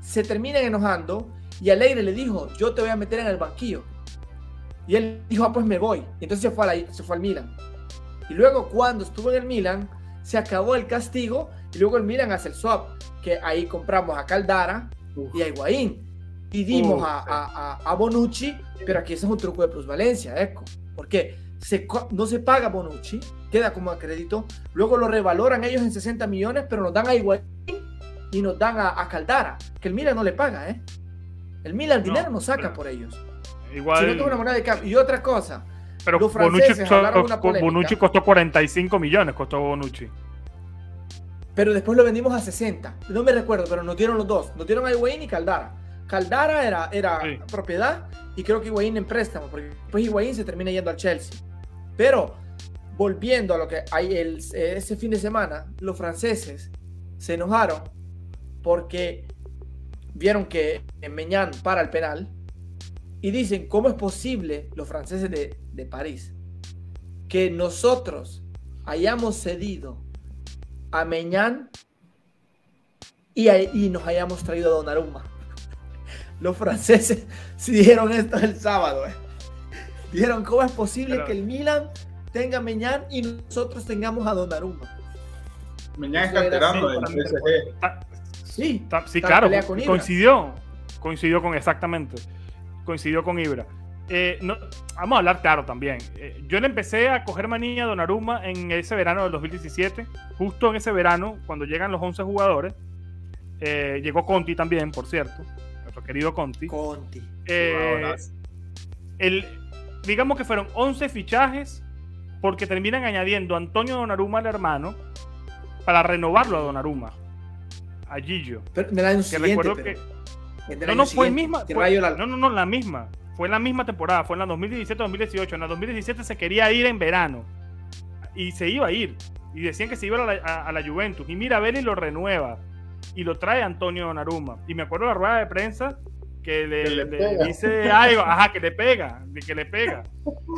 Se terminan enojando y Allegri le dijo, yo te voy a meter en el banquillo. Y él dijo, ah, pues me voy. Y entonces se fue, a se fue al Milan. Y luego cuando estuvo en el Milan, se acabó el castigo y luego el Milan hace el swap, que ahí compramos a Caldara y a Higuaín. Y dimos a, a, Bonucci, pero aquí ese es un truco de plusvalencia, Eco. Porque se, no se paga Bonucci, queda como a crédito, luego lo revaloran ellos en 60 millones, pero nos dan a Higuaín y nos dan a, Caldara, que el Milan no le paga, ¿eh? El Milan dinero no saca por ellos. Igual. una moneda de cambio. Y otra cosa. Pero Bonucci, costó 45 millones, costó Bonucci. Pero después lo vendimos a 60. No me recuerdo, pero nos dieron los dos. Nos dieron a Higuaín y Caldara. Caldara era, era Sí. propiedad y creo que Higuaín en préstamo, porque después Higuaín se termina yendo al Chelsea. Pero volviendo a lo que hay el, ese fin de semana, los franceses se enojaron porque vieron que Meñán para el penal y dicen, ¿cómo es posible los franceses de, de París que nosotros hayamos cedido a Meñán y, a- y nos hayamos traído a Donnarumma? Los franceses sí dijeron esto el sábado. eh. Dijeron, ¿cómo es posible Pero- que el Milan tenga a Meñán y nosotros tengamos a Donnarumma? Mañana es canterano del PSG. Sí, ta- sí, claro, con coincidió. Coincidió con exactamente. Coincidió con Ibra. Eh, no- vamos a hablar claro también. Eh, yo le empecé a coger manía a Donnarumma en ese verano del 2017. Justo en ese verano, cuando llegan los 11 jugadores. eh, llegó Conti también, por cierto. Nuestro querido Conti. Conti. Eh, el, digamos que fueron 11 fichajes porque terminan añadiendo a Antonio Donnarumma al hermano para renovarlo a Donnarumma. A Gillo. Pero Que recuerdo pero- que. No, no, fue misma. fue- la- no, no, no, la misma. Fue la misma temporada. Fue en la 2017-2018. En la 2017 se quería ir en verano. Y se iba a ir. Y decían que se iba a la, a- a la Juventus. Y Mirabelli lo renueva. Y lo trae Antonio Donnarumma. Y me acuerdo de la rueda de prensa que le, Que le le pega. dice algo. Ajá, que le pega. De que le pega.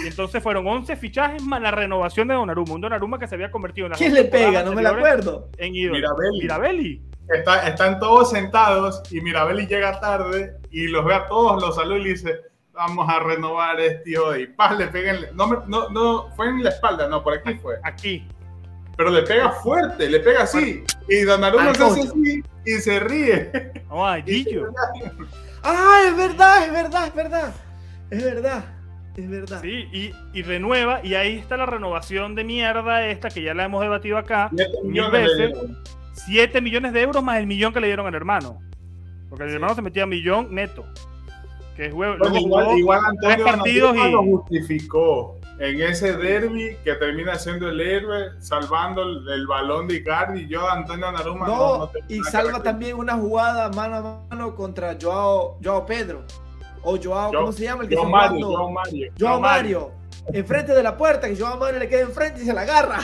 Y entonces fueron 11 fichajes más la renovación de Donnarumma. Un Donnarumma que se había convertido en las ¿Quién le pega? No me la acuerdo. En ídolo. Mirabelli. Mirabelli. Está- están todos sentados y Mirabelli llega tarde y los ve a todos, los saluda y le dice, vamos a renovar este hoy. Paz, le pega en la- no, no, no, fue en la espalda, no, por aquí fue. Aquí. Pero le pega fuerte, le pega así. Y Donnarumma se hace así y se ríe. A Gillo. Ah, es verdad, es verdad, es verdad. Es verdad, es verdad. Sí, y, y renueva, y ahí está la renovación de mierda esta que ya la hemos debatido acá. Mil veces. euros. 7 millones de euros más el millón que le dieron al hermano. Porque el Sí. hermano se metía millón neto. Que es hue- Bueno, luego igual, igual Antonio tres partidos y- lo justificó en ese derby que termina siendo el héroe, salvando el, el balón de Icardi. Yo, Antonio Donnarumma, no, No, no tengo y salva también una jugada mano a mano contra Joao, Joao Pedro. O Joao, Yo- ¿cómo se llama? El que Joao Mario? Joao Mario. Joao Joao Mario. Enfrente de la puerta, que Joao Mario le queda enfrente y se la agarra.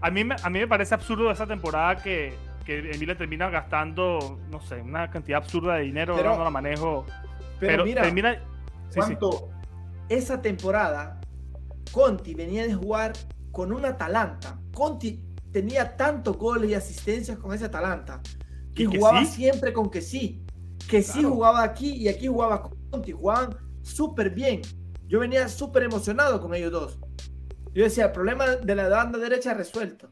A mí, me, a mí me parece absurdo esa temporada que, que el Milan termina gastando, no sé, una cantidad absurda de dinero Pero- dando la manejo. Pero, Pero, mira, termina. sí, sí. Esa temporada, Conti venía de jugar con un Atalanta. Conti tenía tantos goles y asistencias con ese Atalanta que, ¿Y que jugaba sí? siempre con que sí. Que sí jugaba aquí y aquí jugaba con Conti. Jugaban súper bien. Yo venía súper emocionado con ellos dos. Yo decía, el problema de la banda derecha resuelto.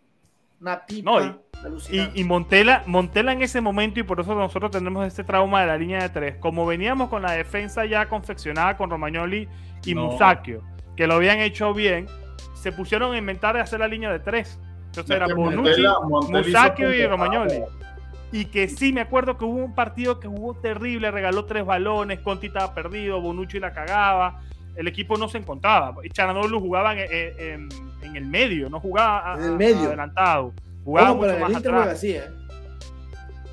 Una pipa No, y- alucinante. Y, y Montela, Montela en ese momento, y por eso nosotros tenemos este trauma de la línea de tres, como veníamos con la defensa ya confeccionada con Romagnoli y No. Musacchio, que lo habían hecho bien, se pusieron a inventar de hacer la línea de tres. Entonces era Bonucci, Musacchio y. Romagnoli. Y que sí, me acuerdo que hubo un partido que jugó terrible, regaló tres balones, Conti estaba perdido, Bonucci la cagaba, el equipo no se encontraba. Y Charanoglu jugaba en, en- en- en el medio, no jugaba a- En el medio. adelantado, jugaba Ojo, pero mucho en el más Inter atrás. así, ¿eh?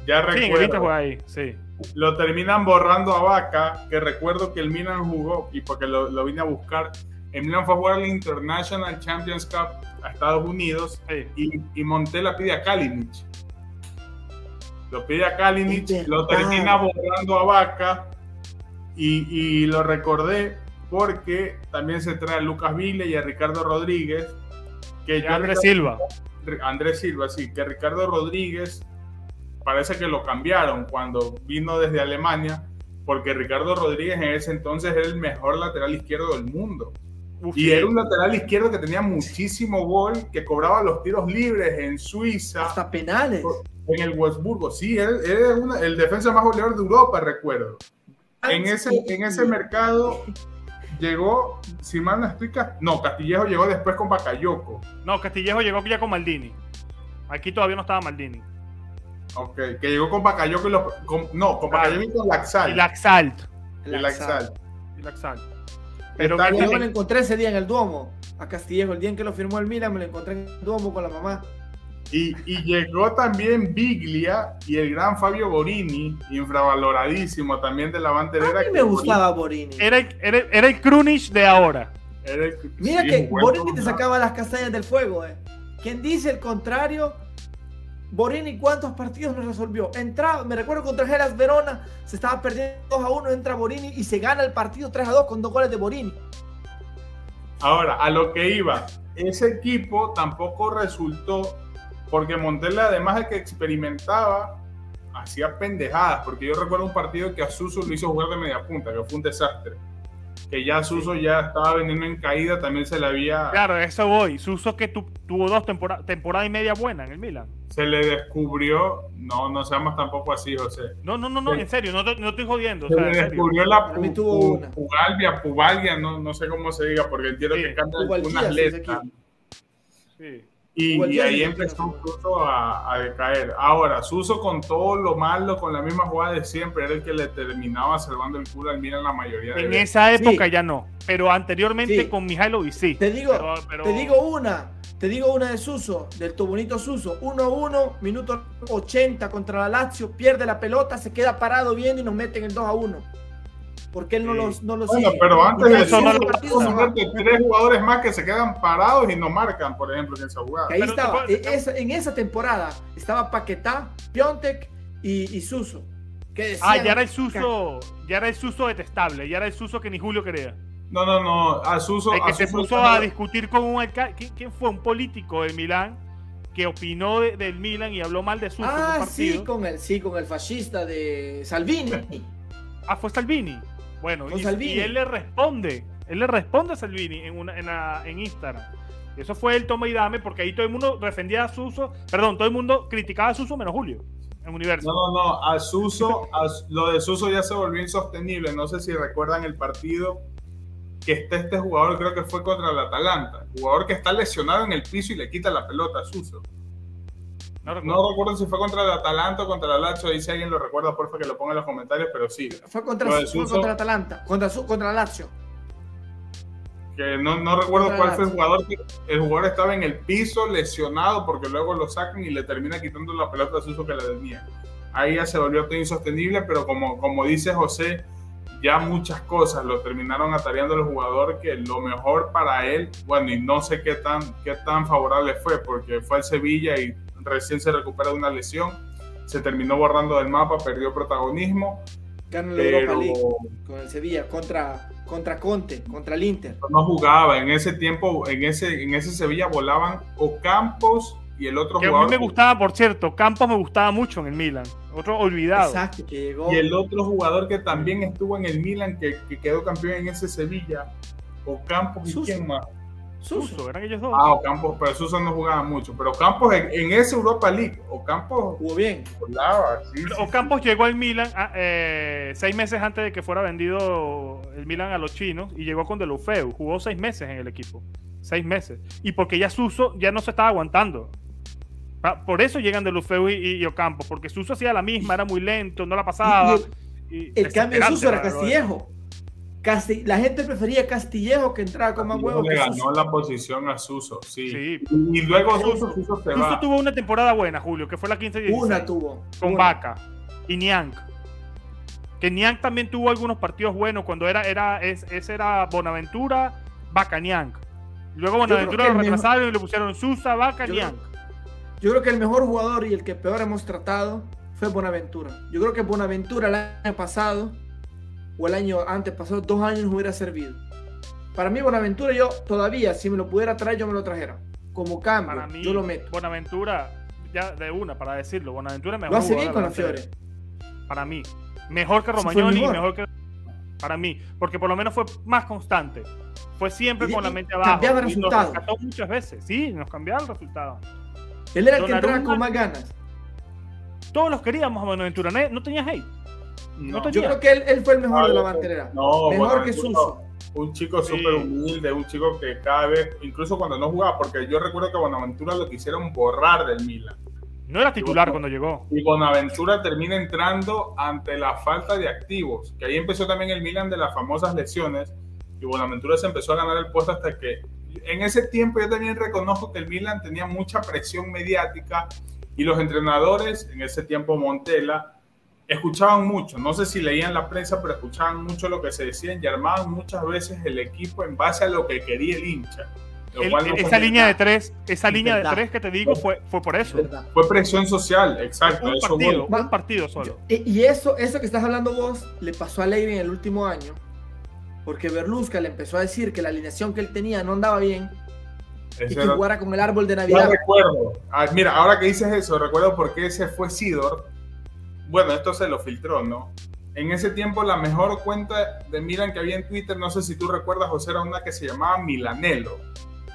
Ya Sí, en el recuerdo. Inter juega ahí, sí. lo terminan borrando a Vaca, que recuerdo que el Milan jugó, y porque lo, lo vine a buscar, el Milan fue a jugar el International Champions Cup a Estados Unidos sí. y, y Montella pide a Kalinic. Lo pide a Kalinic, lo termina borrando a Vaca y, y lo recordé porque también se trae a Lucas Vile y a Ricardo Rodríguez. Que Y Andrés Ricardo- Silva. Andrés Silva, sí, que Ricardo Rodríguez parece que lo cambiaron cuando vino desde Alemania, porque Ricardo Rodríguez en ese entonces era el mejor lateral izquierdo del mundo. Uf, Y era un lateral izquierdo que tenía muchísimo gol, que cobraba los tiros libres en Suiza, Hasta penales. en el Wolfsburgo. Sí, él era una- el defensa más goleador de Europa, recuerdo. En ese, en ese mercado llegó, si mal no explica, no, Castillejo llegó después con Bakayoko. No, Castillejo llegó ya con Maldini. Aquí todavía no estaba Maldini. Ok, que llegó con Bakayoko y los. con- no, con Claro. Bakayoko y con Laxal. Y Laxalt. Y Laxal. Y Laxalt. Pero bien. Yo me lo encontré ese día en el Duomo, a Castillejo, el día en que lo firmó el Milan, me lo encontré en el Duomo con la mamá. Y, y, llegó también Biglia y el gran Fabio Borini, infravaloradísimo también de la banderera. A mí me gustaba Borini. Era el, era, era el Krunic de ahora. El, Mira sí, que Borini te sacaba las castañas del fuego. Eh. Quien dice el contrario, Borini cuántos partidos nos resolvió. Entra, me recuerdo contra Geras Verona, se estaba perdiendo 2 a 1, entra Borini y se gana el partido 3 a 2 con dos goles de Borini. Ahora, a lo que iba, ese equipo tampoco resultó porque Montella, además de que experimentaba, hacía pendejadas. Porque yo recuerdo un partido que a Suso lo hizo jugar de media punta, que fue un desastre. Que ya Suso ya estaba vendiendo en caída, también se le había. Claro, eso voy. Suso que tu, tuvo dos temporadas temporada y media buena en el Milan. Se le descubrió, no, no seamos tampoco así, José. No, no, no, no, en serio, no, no estoy jodiendo. Se o sea, le descubrió la pu, pu, pugalvia, pugalvia, no, no sé cómo se diga, porque entiendo sí. que cambia unas letras. Sí. Y, y, ahí empezó Suso a, a, decaer. Ahora, Suso con todo lo malo, con la misma jugada de siempre, era el que le terminaba salvando el culo al Milan la mayoría de En veces. esa época sí. ya no, pero anteriormente sí. con Mihailovic sí. Te digo, pero, pero... te digo una, te digo una de Suso, del tu bonito Suso. 1-1, minuto 80 contra la Lazio, pierde la pelota, se queda parado viendo y nos meten el 2-1 porque él no los, no los bueno, sigue. pero antes de eso, no lo tres jugadores más que se quedan parados y no marcan, por ejemplo, en esa jugada. Que ahí pero estaba, te... esa, en esa temporada estaba Paquetá, Piontek y, y Suso. Que ah, ya era el Suso, ya era el Suso detestable, ya era el Suso que ni Julio quería. No, no, no, a Suso. El que a se Suso puso a discutir con un alcalde, ¿quién fue? Un político de Milán que opinó de, del Milan y habló mal de Suso ah, en un partido. Sí, con el, sí, con el fascista de Salvini. ah, fue Salvini. Bueno, y, y, él le responde, él le responde a Salvini en, una, en, la, en Instagram. Eso fue el toma y dame, porque ahí todo el mundo defendía a Suso, perdón, todo el mundo criticaba a Suso menos Julio, en Universo. No, no, no, a Suso, a, lo de Suso ya se volvió insostenible. No sé si recuerdan el partido que está este jugador, creo que fue contra el Atalanta. Jugador que está lesionado en el piso y le quita la pelota a Suso. No recuerdo. no recuerdo. si fue contra el Atalanta o contra el Lazio. Ahí si alguien lo recuerda, por favor que lo ponga en los comentarios, pero sí. Fue contra, fue Suso, contra Atalanta, contra, su, contra el Lazio. Que no, no recuerdo contra cuál fue el jugador. Que, el jugador estaba en el piso, lesionado, porque luego lo sacan y le termina quitando la pelota a Suso que le tenía. Ahí ya se volvió todo insostenible, pero como, como dice José, ya muchas cosas lo terminaron atareando el jugador que lo mejor para él, bueno, y no sé qué tan, qué tan favorable fue, porque fue al Sevilla y recién se recupera de una lesión, se terminó borrando del mapa, perdió protagonismo. Ganó la Europa League con el Sevilla contra, contra Conte, contra el Inter. No jugaba, en ese tiempo, en ese, en ese Sevilla volaban Ocampos y el otro que jugador. A mí me gustaba, por cierto, Campos me gustaba mucho en el Milan, otro olvidado. Exacto, que llegó. Y el otro jugador que también estuvo en el Milan, que, que quedó campeón en ese Sevilla, Ocampos y quién más. Suso, eran ellos dos. Ah, Ocampos, pero Suso no jugaba mucho. Pero Ocampos en, en ese Europa League, Ocampos jugó bien. Volaba, sí, Ocampos sí. llegó al Milan eh, seis meses antes de que fuera vendido el Milan a los chinos y llegó con Delufeu. Jugó seis meses en el equipo. Seis meses. Y porque ya Suso ya no se estaba aguantando. Por eso llegan Delufeu y, y, y Ocampos, porque Suso hacía la misma, era muy lento, no la pasaba. Y el, y el cambio de Suso era Castillejo. Casti la gente prefería Castillejo que entrara con más huevos. Le ganó la posición a Suso, sí. sí. Y luego Suso, Suso se Suso va. tuvo una temporada buena, Julio, que fue la 15 16 Una tuvo. Con una. Vaca y Niank. Que Niank también tuvo algunos partidos buenos cuando era, era es, ese era Bonaventura, Vaca, Niank. Luego Bonaventura lo retrasaron mejor... y le pusieron Susa, Vaca, yo. Creo, yo creo que el mejor jugador y el que peor hemos tratado fue Bonaventura. Yo creo que Bonaventura el año pasado o el año antes pasado, dos años nos hubiera servido. Para mí, Bonaventura, yo todavía, si me lo pudiera traer, yo me lo trajera. Como cambio, para mí, yo lo meto. Bonaventura, ya de una, para decirlo, Bonaventura es mejor. Lo hace bien con la Fiore. Para mí. Mejor que Romagnoli, mejor. mejor. que. Para mí, porque por lo menos fue más constante. Fue siempre y, con la mente abajo. Cambiaba el resultado. Nos rescató muchas veces, sí, nos cambiaba el resultado. Él era el que entraba con más ganas. Todos los queríamos a Bonaventura, no tenía hate. No, yo creo que él, él, fue el mejor no, de la banderera. No, mejor bueno, que Suso. Un chico sí. súper humilde, un chico que cada vez, incluso cuando no jugaba, porque yo recuerdo que Bonaventura lo quisieron borrar del Milan. No era titular cuando llegó. Y Bonaventura termina entrando ante la falta de activos, que ahí empezó también el Milan de las famosas lesiones, y Bonaventura se empezó a ganar el puesto hasta que en ese tiempo yo también reconozco que el Milan tenía mucha presión mediática y los entrenadores, en ese tiempo Montela, escuchaban mucho, no sé si leían la prensa, pero escuchaban mucho lo que se decía y armaban muchas veces el equipo en base a lo que quería el hincha. esa línea de tres, esa línea de tres que te digo fue, fue por eso. Fue presión social, exacto. Un partido, un partido solo. Y eso, eso que estás hablando vos le pasó a Leire en el último año, porque Berlusca le empezó a decir que la alineación que él tenía no andaba bien y que jugara con el árbol de Navidad. No recuerdo. Ah, mira, ahora que dices eso, recuerdo por qué ese fue Sidor bueno, esto se lo filtró, ¿no? En ese tiempo la mejor cuenta de Milan que había en Twitter, no sé si tú recuerdas, José, era una que se llamaba Milanelo.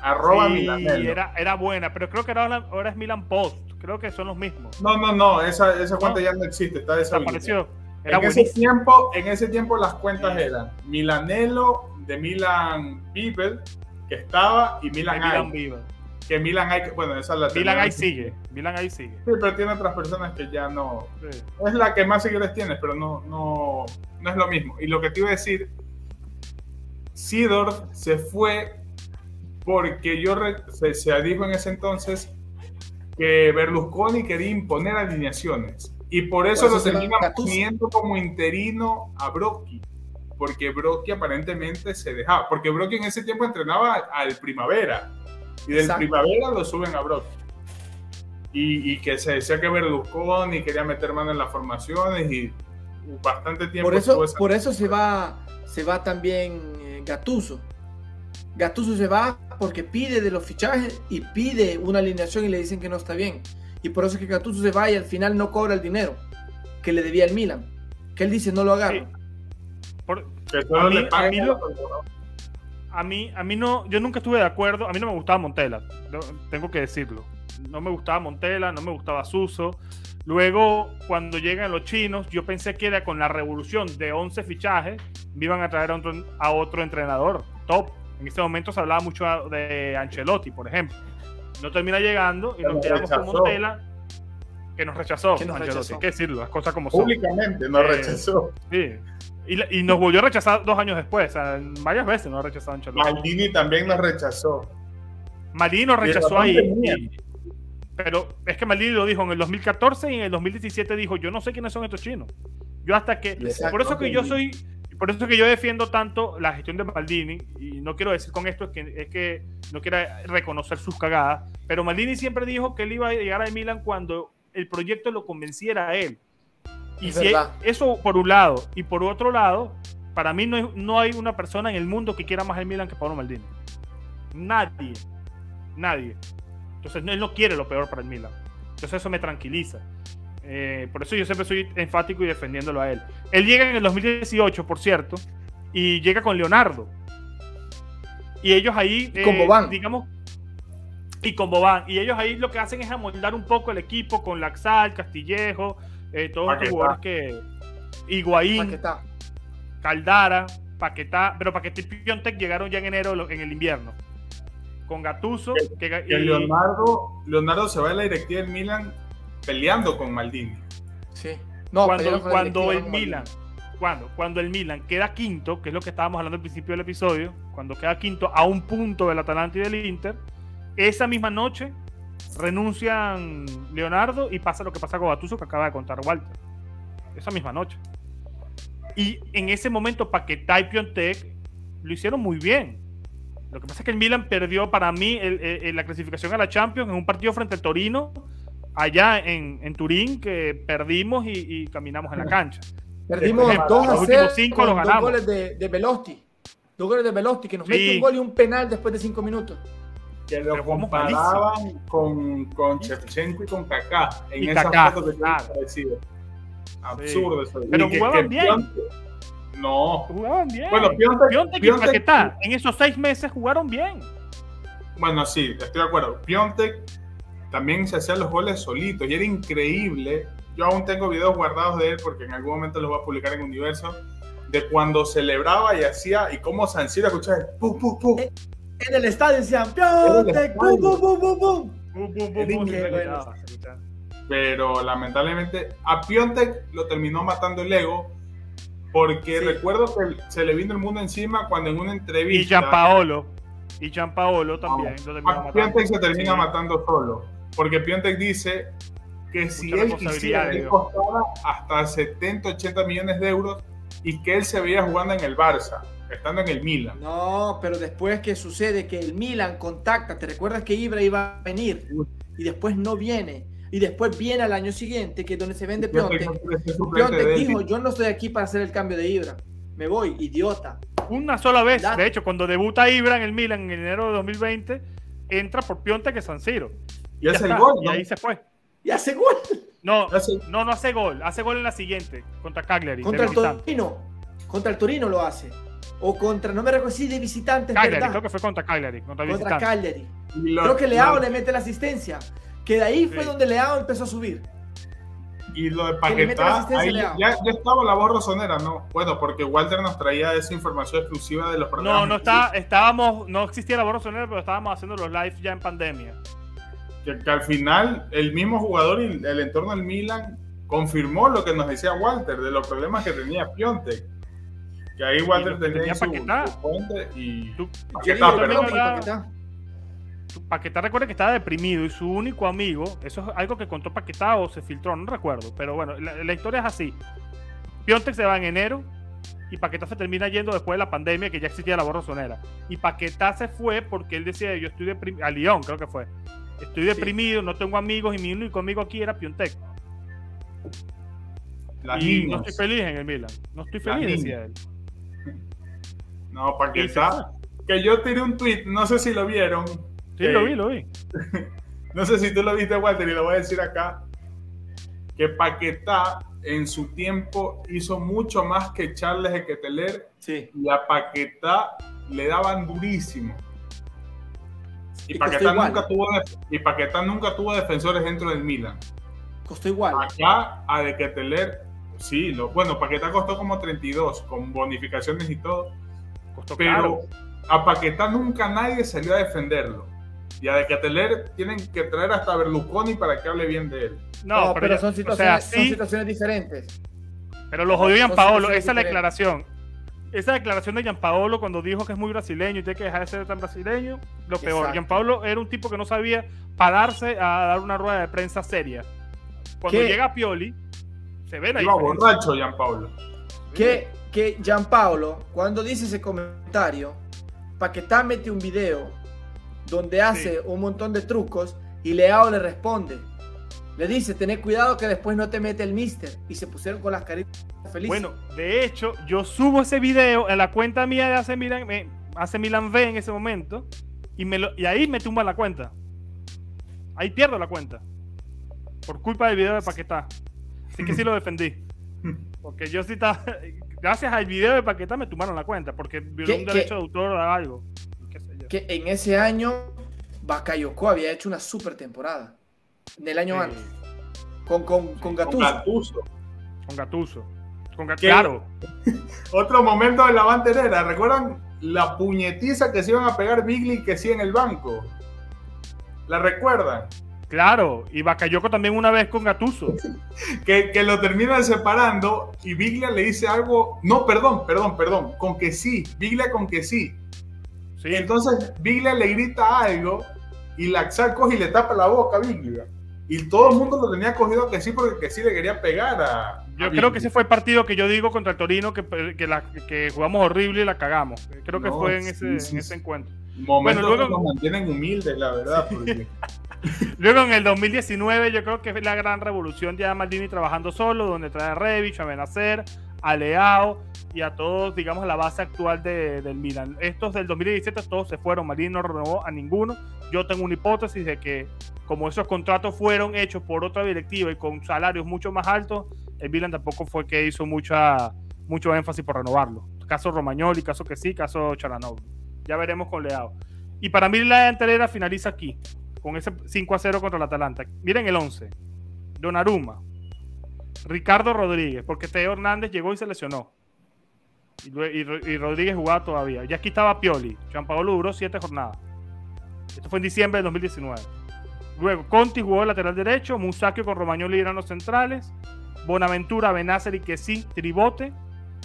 Arroba Milanelo. Era, era buena, pero creo que ahora, ahora es Milan Post. Creo que son los mismos. No, no, no, esa, esa cuenta ya no existe, está desapareció. Era en ese, tiempo, en ese tiempo las cuentas eran Milanelo de Milan People, que estaba, y Milan, Milan que Milan hay bueno, esa es la Milan ahí sigue, Milan ahí sigue. Sí, pero tiene otras personas que ya no. Es la que más seguidores tiene, pero no, no, no es lo mismo. Y lo que te iba a decir, Sidor se fue porque yo se, se, dijo en ese entonces que Berlusconi quería imponer alineaciones. Y por eso, lo termina poniendo como interino a Brocchi. Porque Brocchi aparentemente se dejaba. Porque Brocchi en ese tiempo entrenaba al Primavera y del primavera lo suben a Brock. Y, que se decía que Berlusconi quería meter mano en las formaciones y bastante tiempo. Por eso, por eso se va, se va también eh, Gatuso. Gatuso se va porque pide de los fichajes y pide una alineación y le dicen que no está bien. Y por eso es que Gatuso se va y al final no cobra el dinero que le debía el Milan. Que él dice no lo haga. Por, a mí, a mí no, yo nunca estuve de acuerdo, a mí no me gustaba Montela, tengo que decirlo. No me gustaba Montela, no me gustaba Suso. Luego, cuando llegan los chinos, yo pensé que era con la revolución de 11 fichajes, me iban a traer a otro, a otro entrenador top. En este momento se hablaba mucho de Ancelotti, por ejemplo. No termina llegando y nos quedamos con Montela, que nos rechazó. Que Hay que decirlo, las cosas como son. Públicamente nos eh, rechazó. Sí. Y, nos volvió a rechazar dos años después. varias veces nos ha rechazado Ancelotti. Maldini también nos rechazó. Maldini nos rechazó ahí. pero es que Maldini lo dijo en el 2014 y en el 2017 dijo, yo no sé quiénes son estos chinos. Yo hasta que... Por eso que yo soy... Por eso que yo defiendo tanto la gestión de Maldini, y no quiero decir con esto es que, es que no quiera reconocer sus cagadas, pero Maldini siempre dijo que él iba a llegar a Milan cuando el proyecto lo convenciera a él. Y si eso por un lado, y por otro lado, para mí no hay, no hay una persona en el mundo que quiera más el Milan que Pablo Maldini. Nadie. Nadie. Entonces él no quiere lo peor para el Milan. Entonces eso me tranquiliza. Eh, por eso yo siempre soy enfático y defendiéndolo a él. Él llega en el 2018, por cierto, y llega con Leonardo. Y ellos ahí, eh, con Boban. digamos, y con Boban. Y ellos ahí lo que hacen es amoldar un poco el equipo con Laxal, Castillejo, eh, todos estos jugadores que. Higuaín, Caldara, Paquetá, pero Paquetá y Piontek llegaron ya en enero en el invierno. Con Gatuso. Que, Leonardo, Leonardo se va a la directiva del Milan peleando con Maldini. Sí. No, cuando, cuando el Milan. Cuando, cuando el Milan queda quinto, que es lo que estábamos hablando al principio del episodio, cuando queda quinto a un punto del Atalanta y del Inter, esa misma noche renuncian Leonardo y pasa lo que pasa con Gattuso que acaba de contar Walter. Esa misma noche. Y en ese momento Paquetá y Piontek lo hicieron muy bien. Lo que pasa es que el Milan perdió para mí la clasificación a la Champions en un partido frente al Torino, allá en, Turín, que perdimos y, caminamos en la cancha. Perdimos 2 a 0 cinco los ganamos. dos goles de, de Velosti. Dos goles de Velosti, que nos mete un gol y un penal después de 5 minutos que lo comparaban con, con Shevchenko y con Kaká en y esa Kaká, foto que claro. parecido. Absurdo eso. Pero jugaban bien. no. Jugaban bien. Bueno, Piontek, Piontek, Piontek y Paquetá en esos seis meses jugaron bien. Bueno, sí, estoy de acuerdo. Piontek también se hacían los goles solitos y era increíble. Yo aún tengo videos guardados de él porque en algún momento los voy a publicar en Universo de cuando celebraba y hacía y cómo San Siro escuchaba pum pum pum eh, en el estadio decían Piontek, pum, pum, pum, pum, pum. Pero lamentablemente a Piontek lo terminó matando el ego porque recuerdo que se le vino el mundo encima cuando en una entrevista. Y Paolo Y Gianpaolo también. lo termina Piontek se termina matando solo. Porque Piontek dice que si él quisiera, le costara hasta 70, 80 millones de euros y que él se veía jugando en el Barça, estando en el Milan. No, pero después que sucede que el Milan contacta, ¿te recuerdas que Ibra iba a venir? Y después no viene. Y después viene al año siguiente, que es donde se vende Piontek. Piontek dijo, yo no estoy aquí para hacer el cambio de Ibra. Me voy, idiota. Una sola vez. De hecho, cuando debuta Ibra en el Milan en enero de 2020, entra por Piontek que San Siro. Y, hace el gol. Y ahí se fue. Y hace gol. No, no, no hace gol. Hace gol en la siguiente, contra Cagliari. Contra el Torino. Contra el Torino lo hace. O contra, no me recuerdo si de visitantes. Cagliari, creo que fue contra Cagliari. Contra, contra Cagliari. creo que Leao le mete la asistencia. Que de ahí fue donde Leao empezó a subir. Y lo de Paquetá, ahí ya, ya, estaba la voz rosonera, ¿no? Bueno, porque Walter nos traía esa información exclusiva de los programas. No, no está, estábamos, no existía la voz rosonera, pero estábamos haciendo los live ya en pandemia que, al final el mismo jugador y el entorno del Milan confirmó lo que nos decía Walter de los problemas que tenía Piontek. Que ahí Walter tenía, su, fuente y Paquetá, Paquetá. Paquetá recuerda que estaba deprimido y su único amigo, eso es algo que contó Paquetá o se filtró, no recuerdo, pero bueno, la, historia es así. Piontek se va en enero y Paquetá se termina yendo después de la pandemia que ya existía la borrosonera. Y Paquetá se fue porque él decía, yo estoy deprimido, a Lyon creo que fue. Estoy deprimido, no tengo amigos y mi único amigo aquí era Piontek. y no estoy feliz en el Milan. No estoy feliz, decía él. No, Paquetá. Que yo tiré un tweet, no sé si lo vieron. Sí, lo vi, lo vi. no sé si tú lo viste, Walter, y lo voy a decir acá. Que Paquetá en su tiempo hizo mucho más que Charles Equeteler. Sí. Y a Paquetá le daban durísimo. Y, Paquetá, nunca tuvo, y Paquetá nunca tuvo defensores dentro del Milan. Costó igual. Acá a De Keteler, sí, lo, bueno, Paquetá costó como 32, con bonificaciones y todo. Costó pero a Paquetá nunca nadie salió a defenderlo. Y a De Keteler tienen que traer hasta Berlusconi para que hable bien de él. No, pero, son, situaciones, son situaciones diferentes. Pero lo jodió Paolo, esa es la declaración esa declaración de Gianpaolo cuando dijo que es muy brasileño y tiene que dejar de ser tan brasileño, lo peor. Gianpaolo era un tipo que no sabía pararse a dar una rueda de prensa seria. Cuando llega Pioli, se ve la Iba borracho Gianpaolo. Que, que Gianpaolo, cuando dice ese comentario, Paquetá mete un video donde hace un montón de trucos y Leao le responde. Le dice, tené cuidado que después no te mete el mister. Y se pusieron con las caritas felices. Bueno, de hecho, yo subo ese video en la cuenta mía de Hace Milan, Hace Milan V en ese momento. Y, me y ahí me tumba la cuenta. Ahí pierdo la cuenta. Por culpa del video de Paquetá. Así que sí lo defendí. Porque yo sí estaba. Gracias al video de Paquetá me tumbaron la cuenta. Porque violó un derecho de autor o algo. Que en ese año Bakayoko había hecho una super temporada del año antes. Con, con, con Gatuso. Con Gatuso. Con Claro. Otro momento de la banderera. ¿Recuerdan la puñetiza que se iban a pegar Bigli y que sí en el banco? ¿La recuerdan? Claro, y Bakayoko también una vez con Gatuso. que, que, lo terminan separando y Biglia le dice algo. No, perdón, perdón, perdón. Con que sí. Biglia con que sí. sí. Entonces Biglia le grita algo y Laxal coge y le tapa la boca a Biglia. Y todo el mundo lo tenía cogido que sí, porque que sí le quería pegar a. Yo creo que ese fue el partido que yo digo contra el Torino, que, que, la, que jugamos horrible y la cagamos. Creo que fue en ese, en ese encuentro. Momentos bueno, luego, nos mantienen humildes, la verdad. luego en el 2019, yo creo que es la gran revolución ya Maldini trabajando solo, donde trae a Revich, a Benacer, a Leao y a todos, digamos, la base actual de, del Milan. Estos del 2017 todos se fueron, Maldini no renovó a ninguno. Yo tengo una hipótesis de que como esos contratos fueron hechos por otra directiva y con salarios mucho más altos, el Milan tampoco fue que hizo mucha, mucho énfasis por renovarlo. Caso Romagnoli, caso que sí, caso Charanov. Ya veremos con Leao. Y para mí la anterior finaliza aquí, con ese 5 a 0 contra el Atalanta. Miren el 11. Donnarumma, Ricardo Rodríguez, porque Teo Hernández llegó y se lesionó. Y, Rodríguez jugaba todavía. Y aquí estaba Pioli. Gianpaolo duró 7 jornadas. Esto fue en diciembre de 2019. Luego, Conti jugó lateral derecho, Musacchio con Romagnoli eran los centrales, Bonaventura, Benacer y sí, Tribote,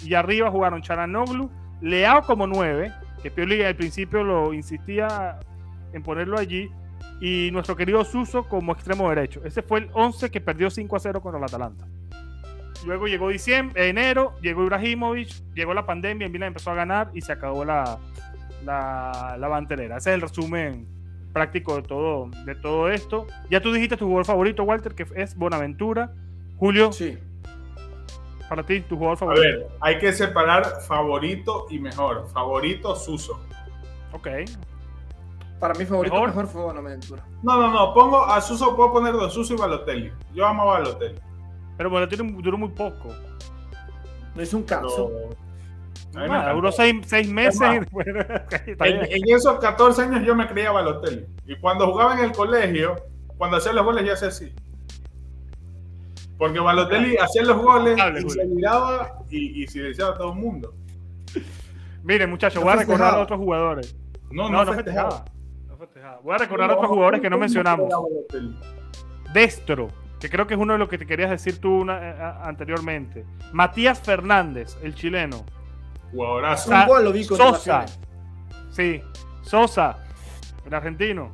y arriba jugaron Charanoglu, Leao como 9, que Pioli al principio lo insistía en ponerlo allí, y nuestro querido Suso como extremo derecho. Ese fue el 11 que perdió 5 a 0 contra el Atalanta. Luego llegó diciembre, enero, llegó Ibrahimovic, llegó la pandemia, en Milan empezó a ganar y se acabó la, la, la banterera. Ese es el resumen práctico de todo, de todo esto. Ya tú dijiste tu jugador favorito, Walter, que es Bonaventura. Julio, Sí. para ti, tu jugador A favorito. ver, hay que separar favorito y mejor. Favorito, Suso. Ok. Para mí favorito Mejor. mejor, fue Bonaventura. No, no, no. Pongo a Suso, puedo poner dos Suso y Balotelli. Yo amo a Balotelli. Pero bueno, tiene, duró muy poco. No hizo un caso. pero- a mí me Nada, encantó. duró seis, seis meses. más, y después- está En, en esos 14 años yo me creía Balotelli. Y cuando jugaba en el colegio, cuando hacía los goles, yo hacía así. Porque Balotelli hacía los goles Hable, y Julio. se miraba y, y silenciaba a todo el mundo. Miren, muchachos, No voy a recordar a otros jugadores. No, No, no, no festejaba. festejaba. Voy a recordar a otros jugadores que no mencionamos. Destro, que creo que es uno de los que te querías decir tú una- eh, a- anteriormente. Matías Fernández, el chileno. Jugadorazo. Sa- Un gol lo vi con Sosa. Sí. Sosa, el argentino.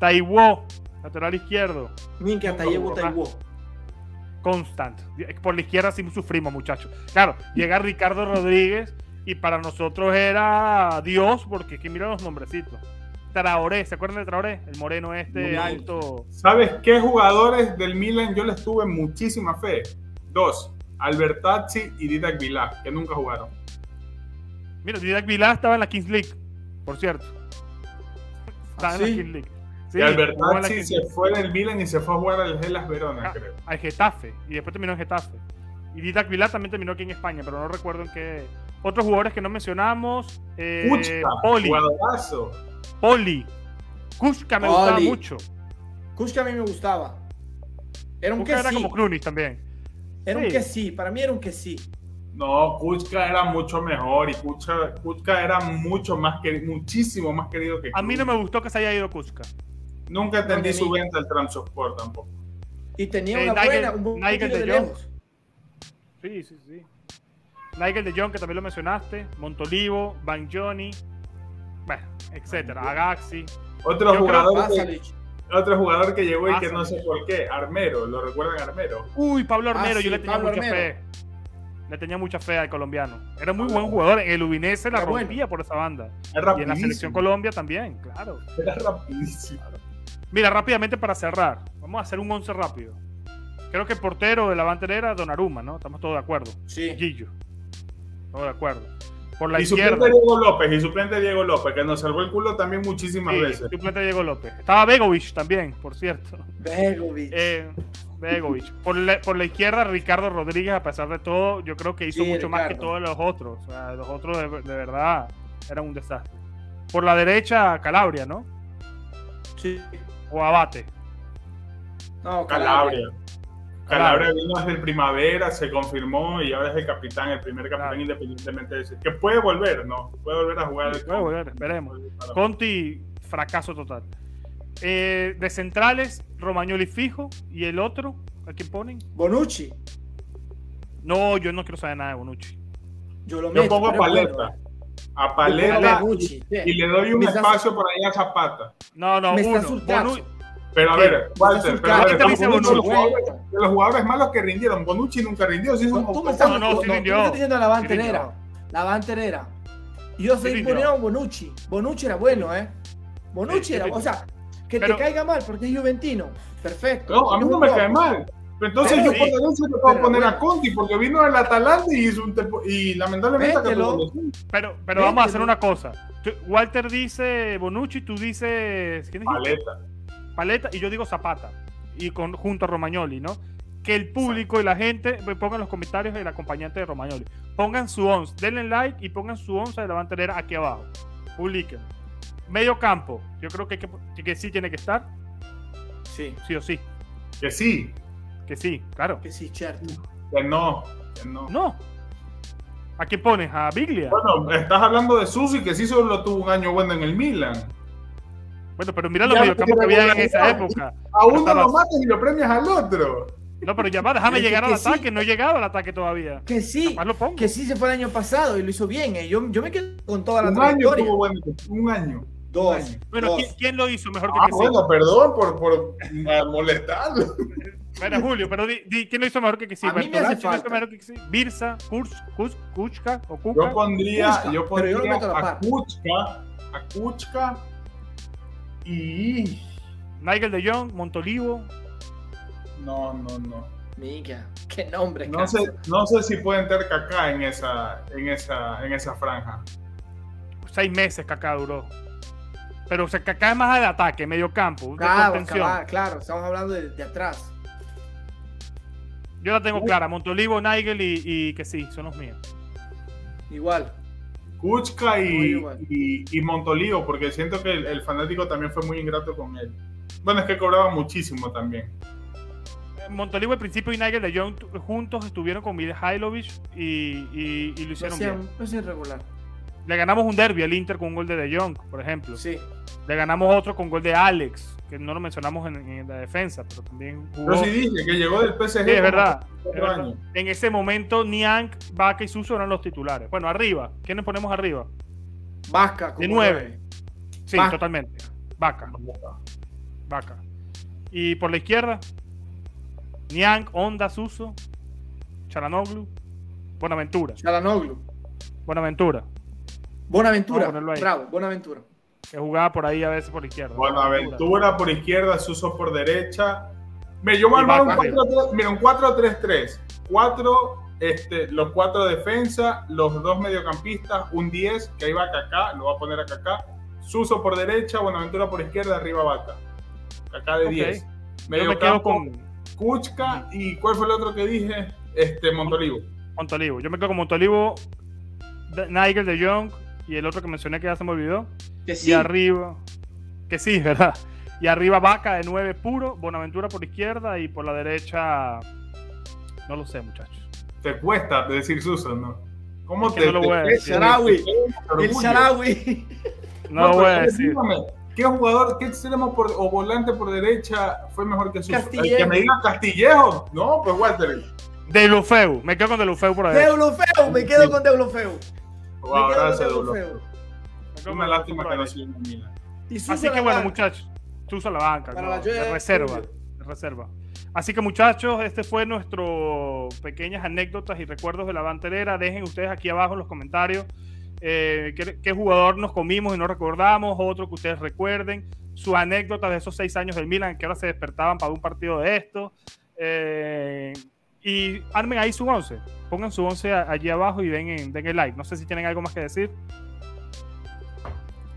Taiwo, lateral izquierdo. Min que hasta No, llevo no, Taiwo. Constant. Por la izquierda sí sufrimos, muchachos. Claro, llega Ricardo Rodríguez y para nosotros era Dios, porque aquí mira los nombrecitos. Traoré, ¿se acuerdan de Traoré? El moreno este alto. ¿Sabes qué jugadores del Milan yo les tuve muchísima fe? Dos. Albertazzi y Didac Vilá, que nunca jugaron. Mira, Didac Vilá estaba en la Kings League, por cierto. Estaba en ¿Ah, sí? la Kings League. Sí, y en Albertazzi se fue del Milan y se fue a jugar al Hellas Verona, Ah, creo. al Getafe. Y después terminó en Getafe. Y Didac Vilá también terminó aquí en España, pero no recuerdo en qué. Otros jugadores que no mencionamos. Eh, Kuchka, Poli. jugadorazo. Poli. Kushka me gustaba mucho. Kushka a mí me gustaba. Era un Kushka que era sí. como Clunis también. Era un que sí. Para mí era un que sí. No, Kuchka era mucho mejor y Kuchka, Kuchka era mucho más querido, muchísimo más querido que A mí no me gustó que se haya ido Kushka. Nunca entendí No, su ni- venta al Transport tampoco. Y tenía Eh, una Nigel- buena, un buen Nigel de de Jong. lejos. Sí, sí, sí. Nigel de Jong, que también lo mencionaste. Montolivo, Van Johnny. Bueno, etcétera. Agaxi. Otro Yo creo- jugador, que, otro jugador que llegó y que no sé por qué, Armero, ¿lo recuerdan Armero? Uy, Pablo Armero, Ah, yo sí, le tenía Pablo mucha Armero. fe. Le tenía mucha fe al colombiano. Era muy buen jugador. En el Udinese la bueno. rompía por esa banda. Era Y en la selección Colombia también, claro. Era rapidísimo. Mira, rápidamente para cerrar. Vamos a hacer un 11 rápido. Creo que el portero de la bandera era Donnarumma, ¿no? Estamos todos de acuerdo. Sí. Gillo. Todos de acuerdo. Por la y izquierda. suplente Diego López, y suplente Diego López, que nos salvó el culo también muchísimas Sí, veces. suplente Diego López. Estaba Begovic también, por cierto. Begovic. Eh, Begovic. Por la, por la izquierda, Ricardo Rodríguez, a pesar de todo, yo creo que hizo Sí, mucho más que todos los otros. O sea, los otros de, de verdad eran un desastre. Por la derecha, Calabria, ¿no? Sí. O Abate. No, Calabria. Calabria. Calabria vino desde el primavera, se confirmó y ahora es el capitán, el primer capitán Claro. independientemente de ese. Que puede volver, ¿no? Puede volver a jugar. el Puede volver. Para- Conti, fracaso total. Eh, de centrales, Romagnoli fijo. ¿Y el otro? ¿A quién ponen? Bonucci. No, yo no quiero saber nada de Bonucci. Yo lo Yo meto. pongo a Paleta. bueno. A Yo Paleta a Bonucci. y le doy un espacio por ahí a Zapata. No, no, Me uno. surcando. Pero a ver, Walter, pero a ver, los jugadores- de los jugadores malos que rindieron. Bonucci nunca rindió, es un No, tú me estás, No, no, no, sí tú me rindió. estás diciendo la banterera. rindió. La banterera. Y yo soy rindió. poniendo a Bonucci. Bonucci era bueno, ¿eh? Bonucci era, rindió. o sea, que Pero- te caiga mal porque es juventino. Perfecto. No, a mí Es no me cae mal. Pero entonces Pero yo sí. por derecha le puedo Pero poner a. Conti porque vino del Atalanta y hizo un y lamentablemente Pero, pero vamos a hacer una cosa. Walter dice Bonucci, tú dices. ¿Quién dijiste? Paleta. Paleta y yo digo Zapata. Y con, junto a Romagnoli, ¿no? Que el público y la gente me pongan los comentarios el acompañante de Romagnoli. Pongan su 11, denle like y pongan su 11 de la banderera aquí abajo. Publiquen. Medio campo, yo creo que, que, que sí tiene que estar, Sí, sí o sí. Que sí, Que sí, claro. que sí, cierto. que no, que no. No. ¿A quién pones? ¿A Biglia? Bueno, estás hablando de Susi que sí solo tuvo un año bueno en el Milan. Bueno, pero mira los Ya, mediocampos que había en esa regularidad. época. A uno Estaba- lo matas y lo premias al otro. No, pero ya va, déjame que- llegar al que sí. ataque. No he llegado al ataque todavía. Que sí, Capaz lo pongo. que sí se fue el año pasado y lo hizo bien. eh. Yo, yo me quedo con toda la Un año trayectoria. tuvo bueno, un año. Dos. Un año. Bueno, dos. ¿quién, quién lo hizo mejor que Ah, que sí? bueno, perdón por, por ah, molestarlo. Bueno, Julio, pero di, di, ¿quién lo hizo mejor que que sí? A mí me hace lo hizo falta. mejor que que sí. Birsa, Kurz, Kurz, Kuchka o Kuka. Yo pondría, Kuchka, yo pondría a. Kuchka, a Kuchka y Nigel de Jong, Montolivo. no, no, no. Mica, qué nombre. No sé, no sé si puede entrar Kaká en esa, en esa, en esa franja. Seis meses Kaká duró. Pero o sea, Kaká es más de ataque, medio campo, de Claro, contención. cabal, claro, estamos hablando de, de atrás. Yo la tengo clara, Montolivo, Nigel y, y que sí, son los míos. Igual. Kuchka y, igual. y, y Montolivo, porque siento que el, el fanático también fue muy ingrato con él. Bueno, es que cobraba muchísimo también. Eh, Montolivo al principio y Nigel de Jong tu- juntos estuvieron con Mihailovic y, y, y lo hicieron bien. hacían regular. Le ganamos un derby al Inter con un gol de De Jong, por ejemplo. Sí. Le ganamos otro con gol de Alex, que no lo mencionamos en, en la defensa, pero también jugó. Pero sí dije que llegó del PSG. Sí, es verdad. es. En ese momento, Niang, Vaca y Suso eran los titulares. Bueno, arriba. ¿Quiénes ponemos arriba? Vasca. De como nueve. Sí, Vaca. totalmente. Vaca, Vaca. Y por la izquierda, Niang, Onda, Suso, Charanoglu, Buenaventura. Chalanoglu. Buenaventura, Buenaventura. Bravo, Buenaventura. Que jugaba por ahí a veces por izquierda. Buenaventura por izquierda, Suso por derecha. Mira, yo voy a armar un Vaca arriba. 4-3, mira, un 4-3-3. Cuatro, este, los cuatro defensa, los dos mediocampistas, un 10, que ahí va Kaká, lo va a poner a Kaká. Suso por derecha, Buenaventura por izquierda, arriba Vaca. Kaká de Ok. 10. Yo Medio me quedo campo, con Kuchka y ¿cuál fue el otro que dije? Este, Montolivo. Montolivo. Yo me quedo con Montolivo, Nigel de Jong y el otro que mencioné que ya se me olvidó. Que Y arriba, que sí, ¿verdad? Y arriba Vaca de 9 puro, Bonaventura por izquierda y por la derecha, no lo sé, muchachos. Te cuesta decir Suso, ¿no? ¿Cómo Es que te, no lo te- voy a decir. Sharawi. te- El? Sharawi. No lo voy a decir. dígame, ¿Qué jugador, qué extremo por, o volante por derecha fue mejor que Suso? El Castillejo. que me diga Castillejo. No, pues Walter. De Lufeu, me quedo con De Lufeu por derecha. Deulofeu, me quedo con Deulofeu. Wow, Me quedo con gracias, Deulofeu. Una lástima que no en Milan. Así que bueno, muchachos, tú usas la banca, Para ¿no? la lluvia reserva, reserva. Así que muchachos, este fue nuestro pequeñas anécdotas y recuerdos de la banterera. Dejen ustedes aquí abajo en los comentarios eh, qué, qué jugador nos comimos y no recordamos, otro que ustedes recuerden, sus anécdotas de esos seis años del Milan, que ahora se despertaban para un partido de esto. Eh, y armen ahí su once. Pongan su once a- allí abajo y den, en- den el like. No sé si tienen algo más que decir.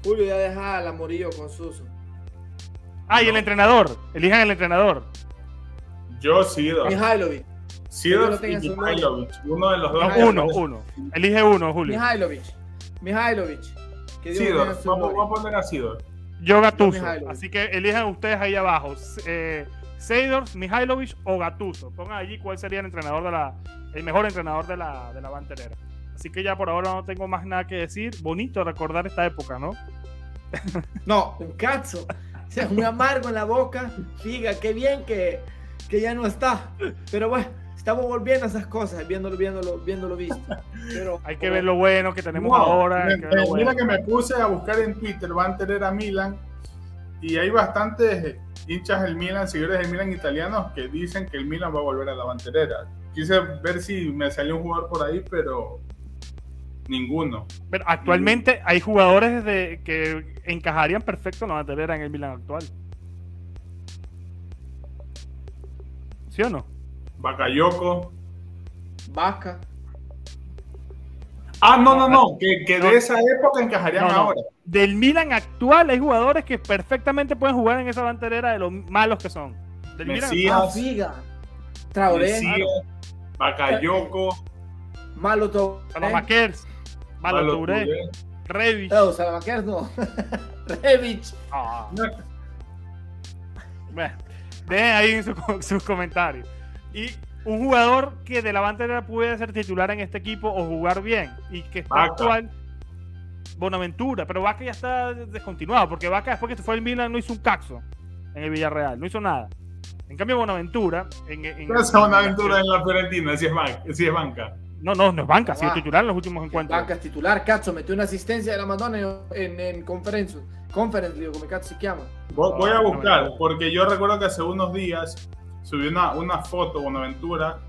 Julio ya deja al amorillo con Suso. Ah, y el entrenador. Elijan el entrenador. Yo, Sidor. Mihailovic. Sidor y Mihailovic. Uno de los dos. No, uno, uno. Elige uno, Julio. Mihailovic. Mihailovic. Sidor. Vamos, voy a poner a Sidor. Yo Gatuso. Así que elijan ustedes ahí abajo. Eh, Seidors, Mihailovic o Gatuso. Pongan allí cuál sería el entrenador de la, el mejor entrenador de la, de la banterera. Así que ya por ahora no tengo más nada que decir. Bonito recordar esta época, ¿no? No, un cazzo. O sea, muy amargo en la boca. Figa, qué bien que, que ya no está. Pero bueno, estamos volviendo a esas cosas, viéndolo, viéndolo, viéndolo visto. Pero, Hay que ver lo bueno que tenemos No, ahora. me- hay que ver lo me- bueno. Mira que me puse a buscar en Twitter, van a tener a Milan y hay bastantes hinchas del Milan, seguidores del Milan italianos que dicen que el Milan va a volver a la banterera. Quise ver si me salió un jugador por ahí, pero ninguno. Pero actualmente hay jugadores de, que encajarían perfecto en la banterera en el Milan actual. ¿Sí o no? Bakayoko. Vasca. Ah, no, no, no, que, que No. de esa época encajarían No, no. ahora. Del Milan actual hay jugadores que perfectamente pueden jugar en esa banterera de los malos que son. Del Milan Mesías. Ah, Figa. Traoré. Mesías, Bakayoko, Malo todo. Touré. Rebic. No, Salamaquer no. Revich. Ah, bueno, dejen ahí su- sus comentarios. Y un jugador que de la banterera puede ser titular en este equipo o jugar bien y que está Vaca. actual. Bonaventura, pero Vaca ya está descontinuado porque Vaca después que se fue el Milan no hizo un caxo en el Villarreal, no hizo nada. En cambio, Bonaventura. En, en, ¿Qué hace Bonaventura en la Fiorentina si es, banca? Si es banca? No, no, no es banca, ha sido Ah. titular en los últimos encuentros. Banca es titular, cazzo, metió una asistencia de la Madonna en, en conference, conference, digo, come cazzo si chiama. Voy, voy a buscar, porque yo recuerdo que hace unos días subió una, una foto Bonaventura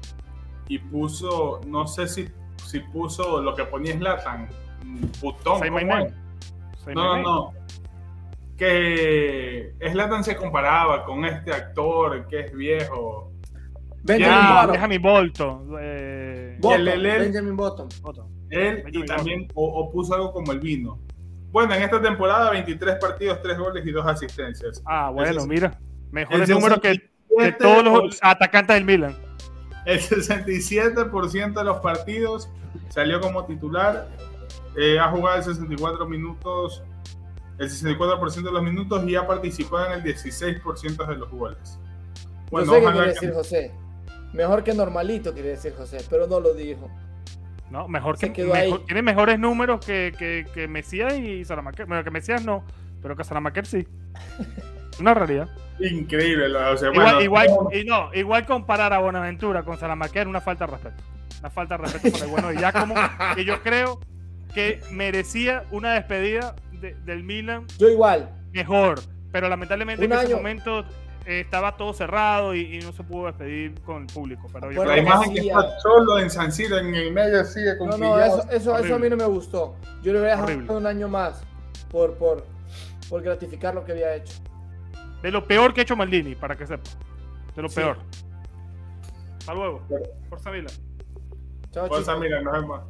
y puso, no sé si, si puso lo que ponía Slatan, putón. No, no, no. Que Slatan se comparaba con este actor que es viejo. Benjamin Ah, Button. Benjamin Bolton. Eh, el- el- el- Benjamin. Bolton. Él y también o, o puso algo como el vino. Bueno, en esta temporada 23 partidos, 3 goles y 2 asistencias. Ah, bueno, mira. Mejores el números que, que 67%, todos los atacantes del Milan. El 67% de los partidos salió como titular. eh, ha jugado el 64 minutos, el 64% de los minutos y ha participado en el 16% de los goles. Yo sé qué quiere que- decir José. Mejor que normalito, quiere decir José, pero no lo dijo. ¿no? Mejor Se que, quedó mejor- ahí. tiene mejores números que, que, que Mesías y Salamaquer. Bueno, que Mesías no, pero que Salamaquer sí. Una realidad. Increíble. lo- o sea, Igual, bueno, igual, no, y no, igual comparar a Bonaventura con Salamaquer una falta de respeto. Una falta de respeto por el bueno de Giacomo, que yo creo que merecía una despedida de- del Milan Yo igual. mejor. Pero lamentablemente Un en ese momento estaba todo cerrado y, y no se pudo despedir con el público. Pero yo Bueno, la imagen que está solo en San Siro, en el medio, sigue con No, no, eso, eso, eso a mí no me gustó. Yo le hubiera dejado Horrible. un año más por, por, por gratificar lo que había hecho. de lo peor que ha hecho Maldini, para que sepa. De lo Sí. peor. Hasta luego. Forza Milan. Chao, Forza, mira, nos vemos.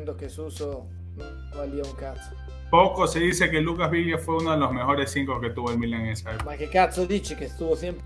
Estás diciendo que Suso valía un cazzo. Poco se dice que Lucas Viglia fue uno de los mejores cinco que tuvo el Milan en esa época. Ma che cazzo dici che estuvo siempre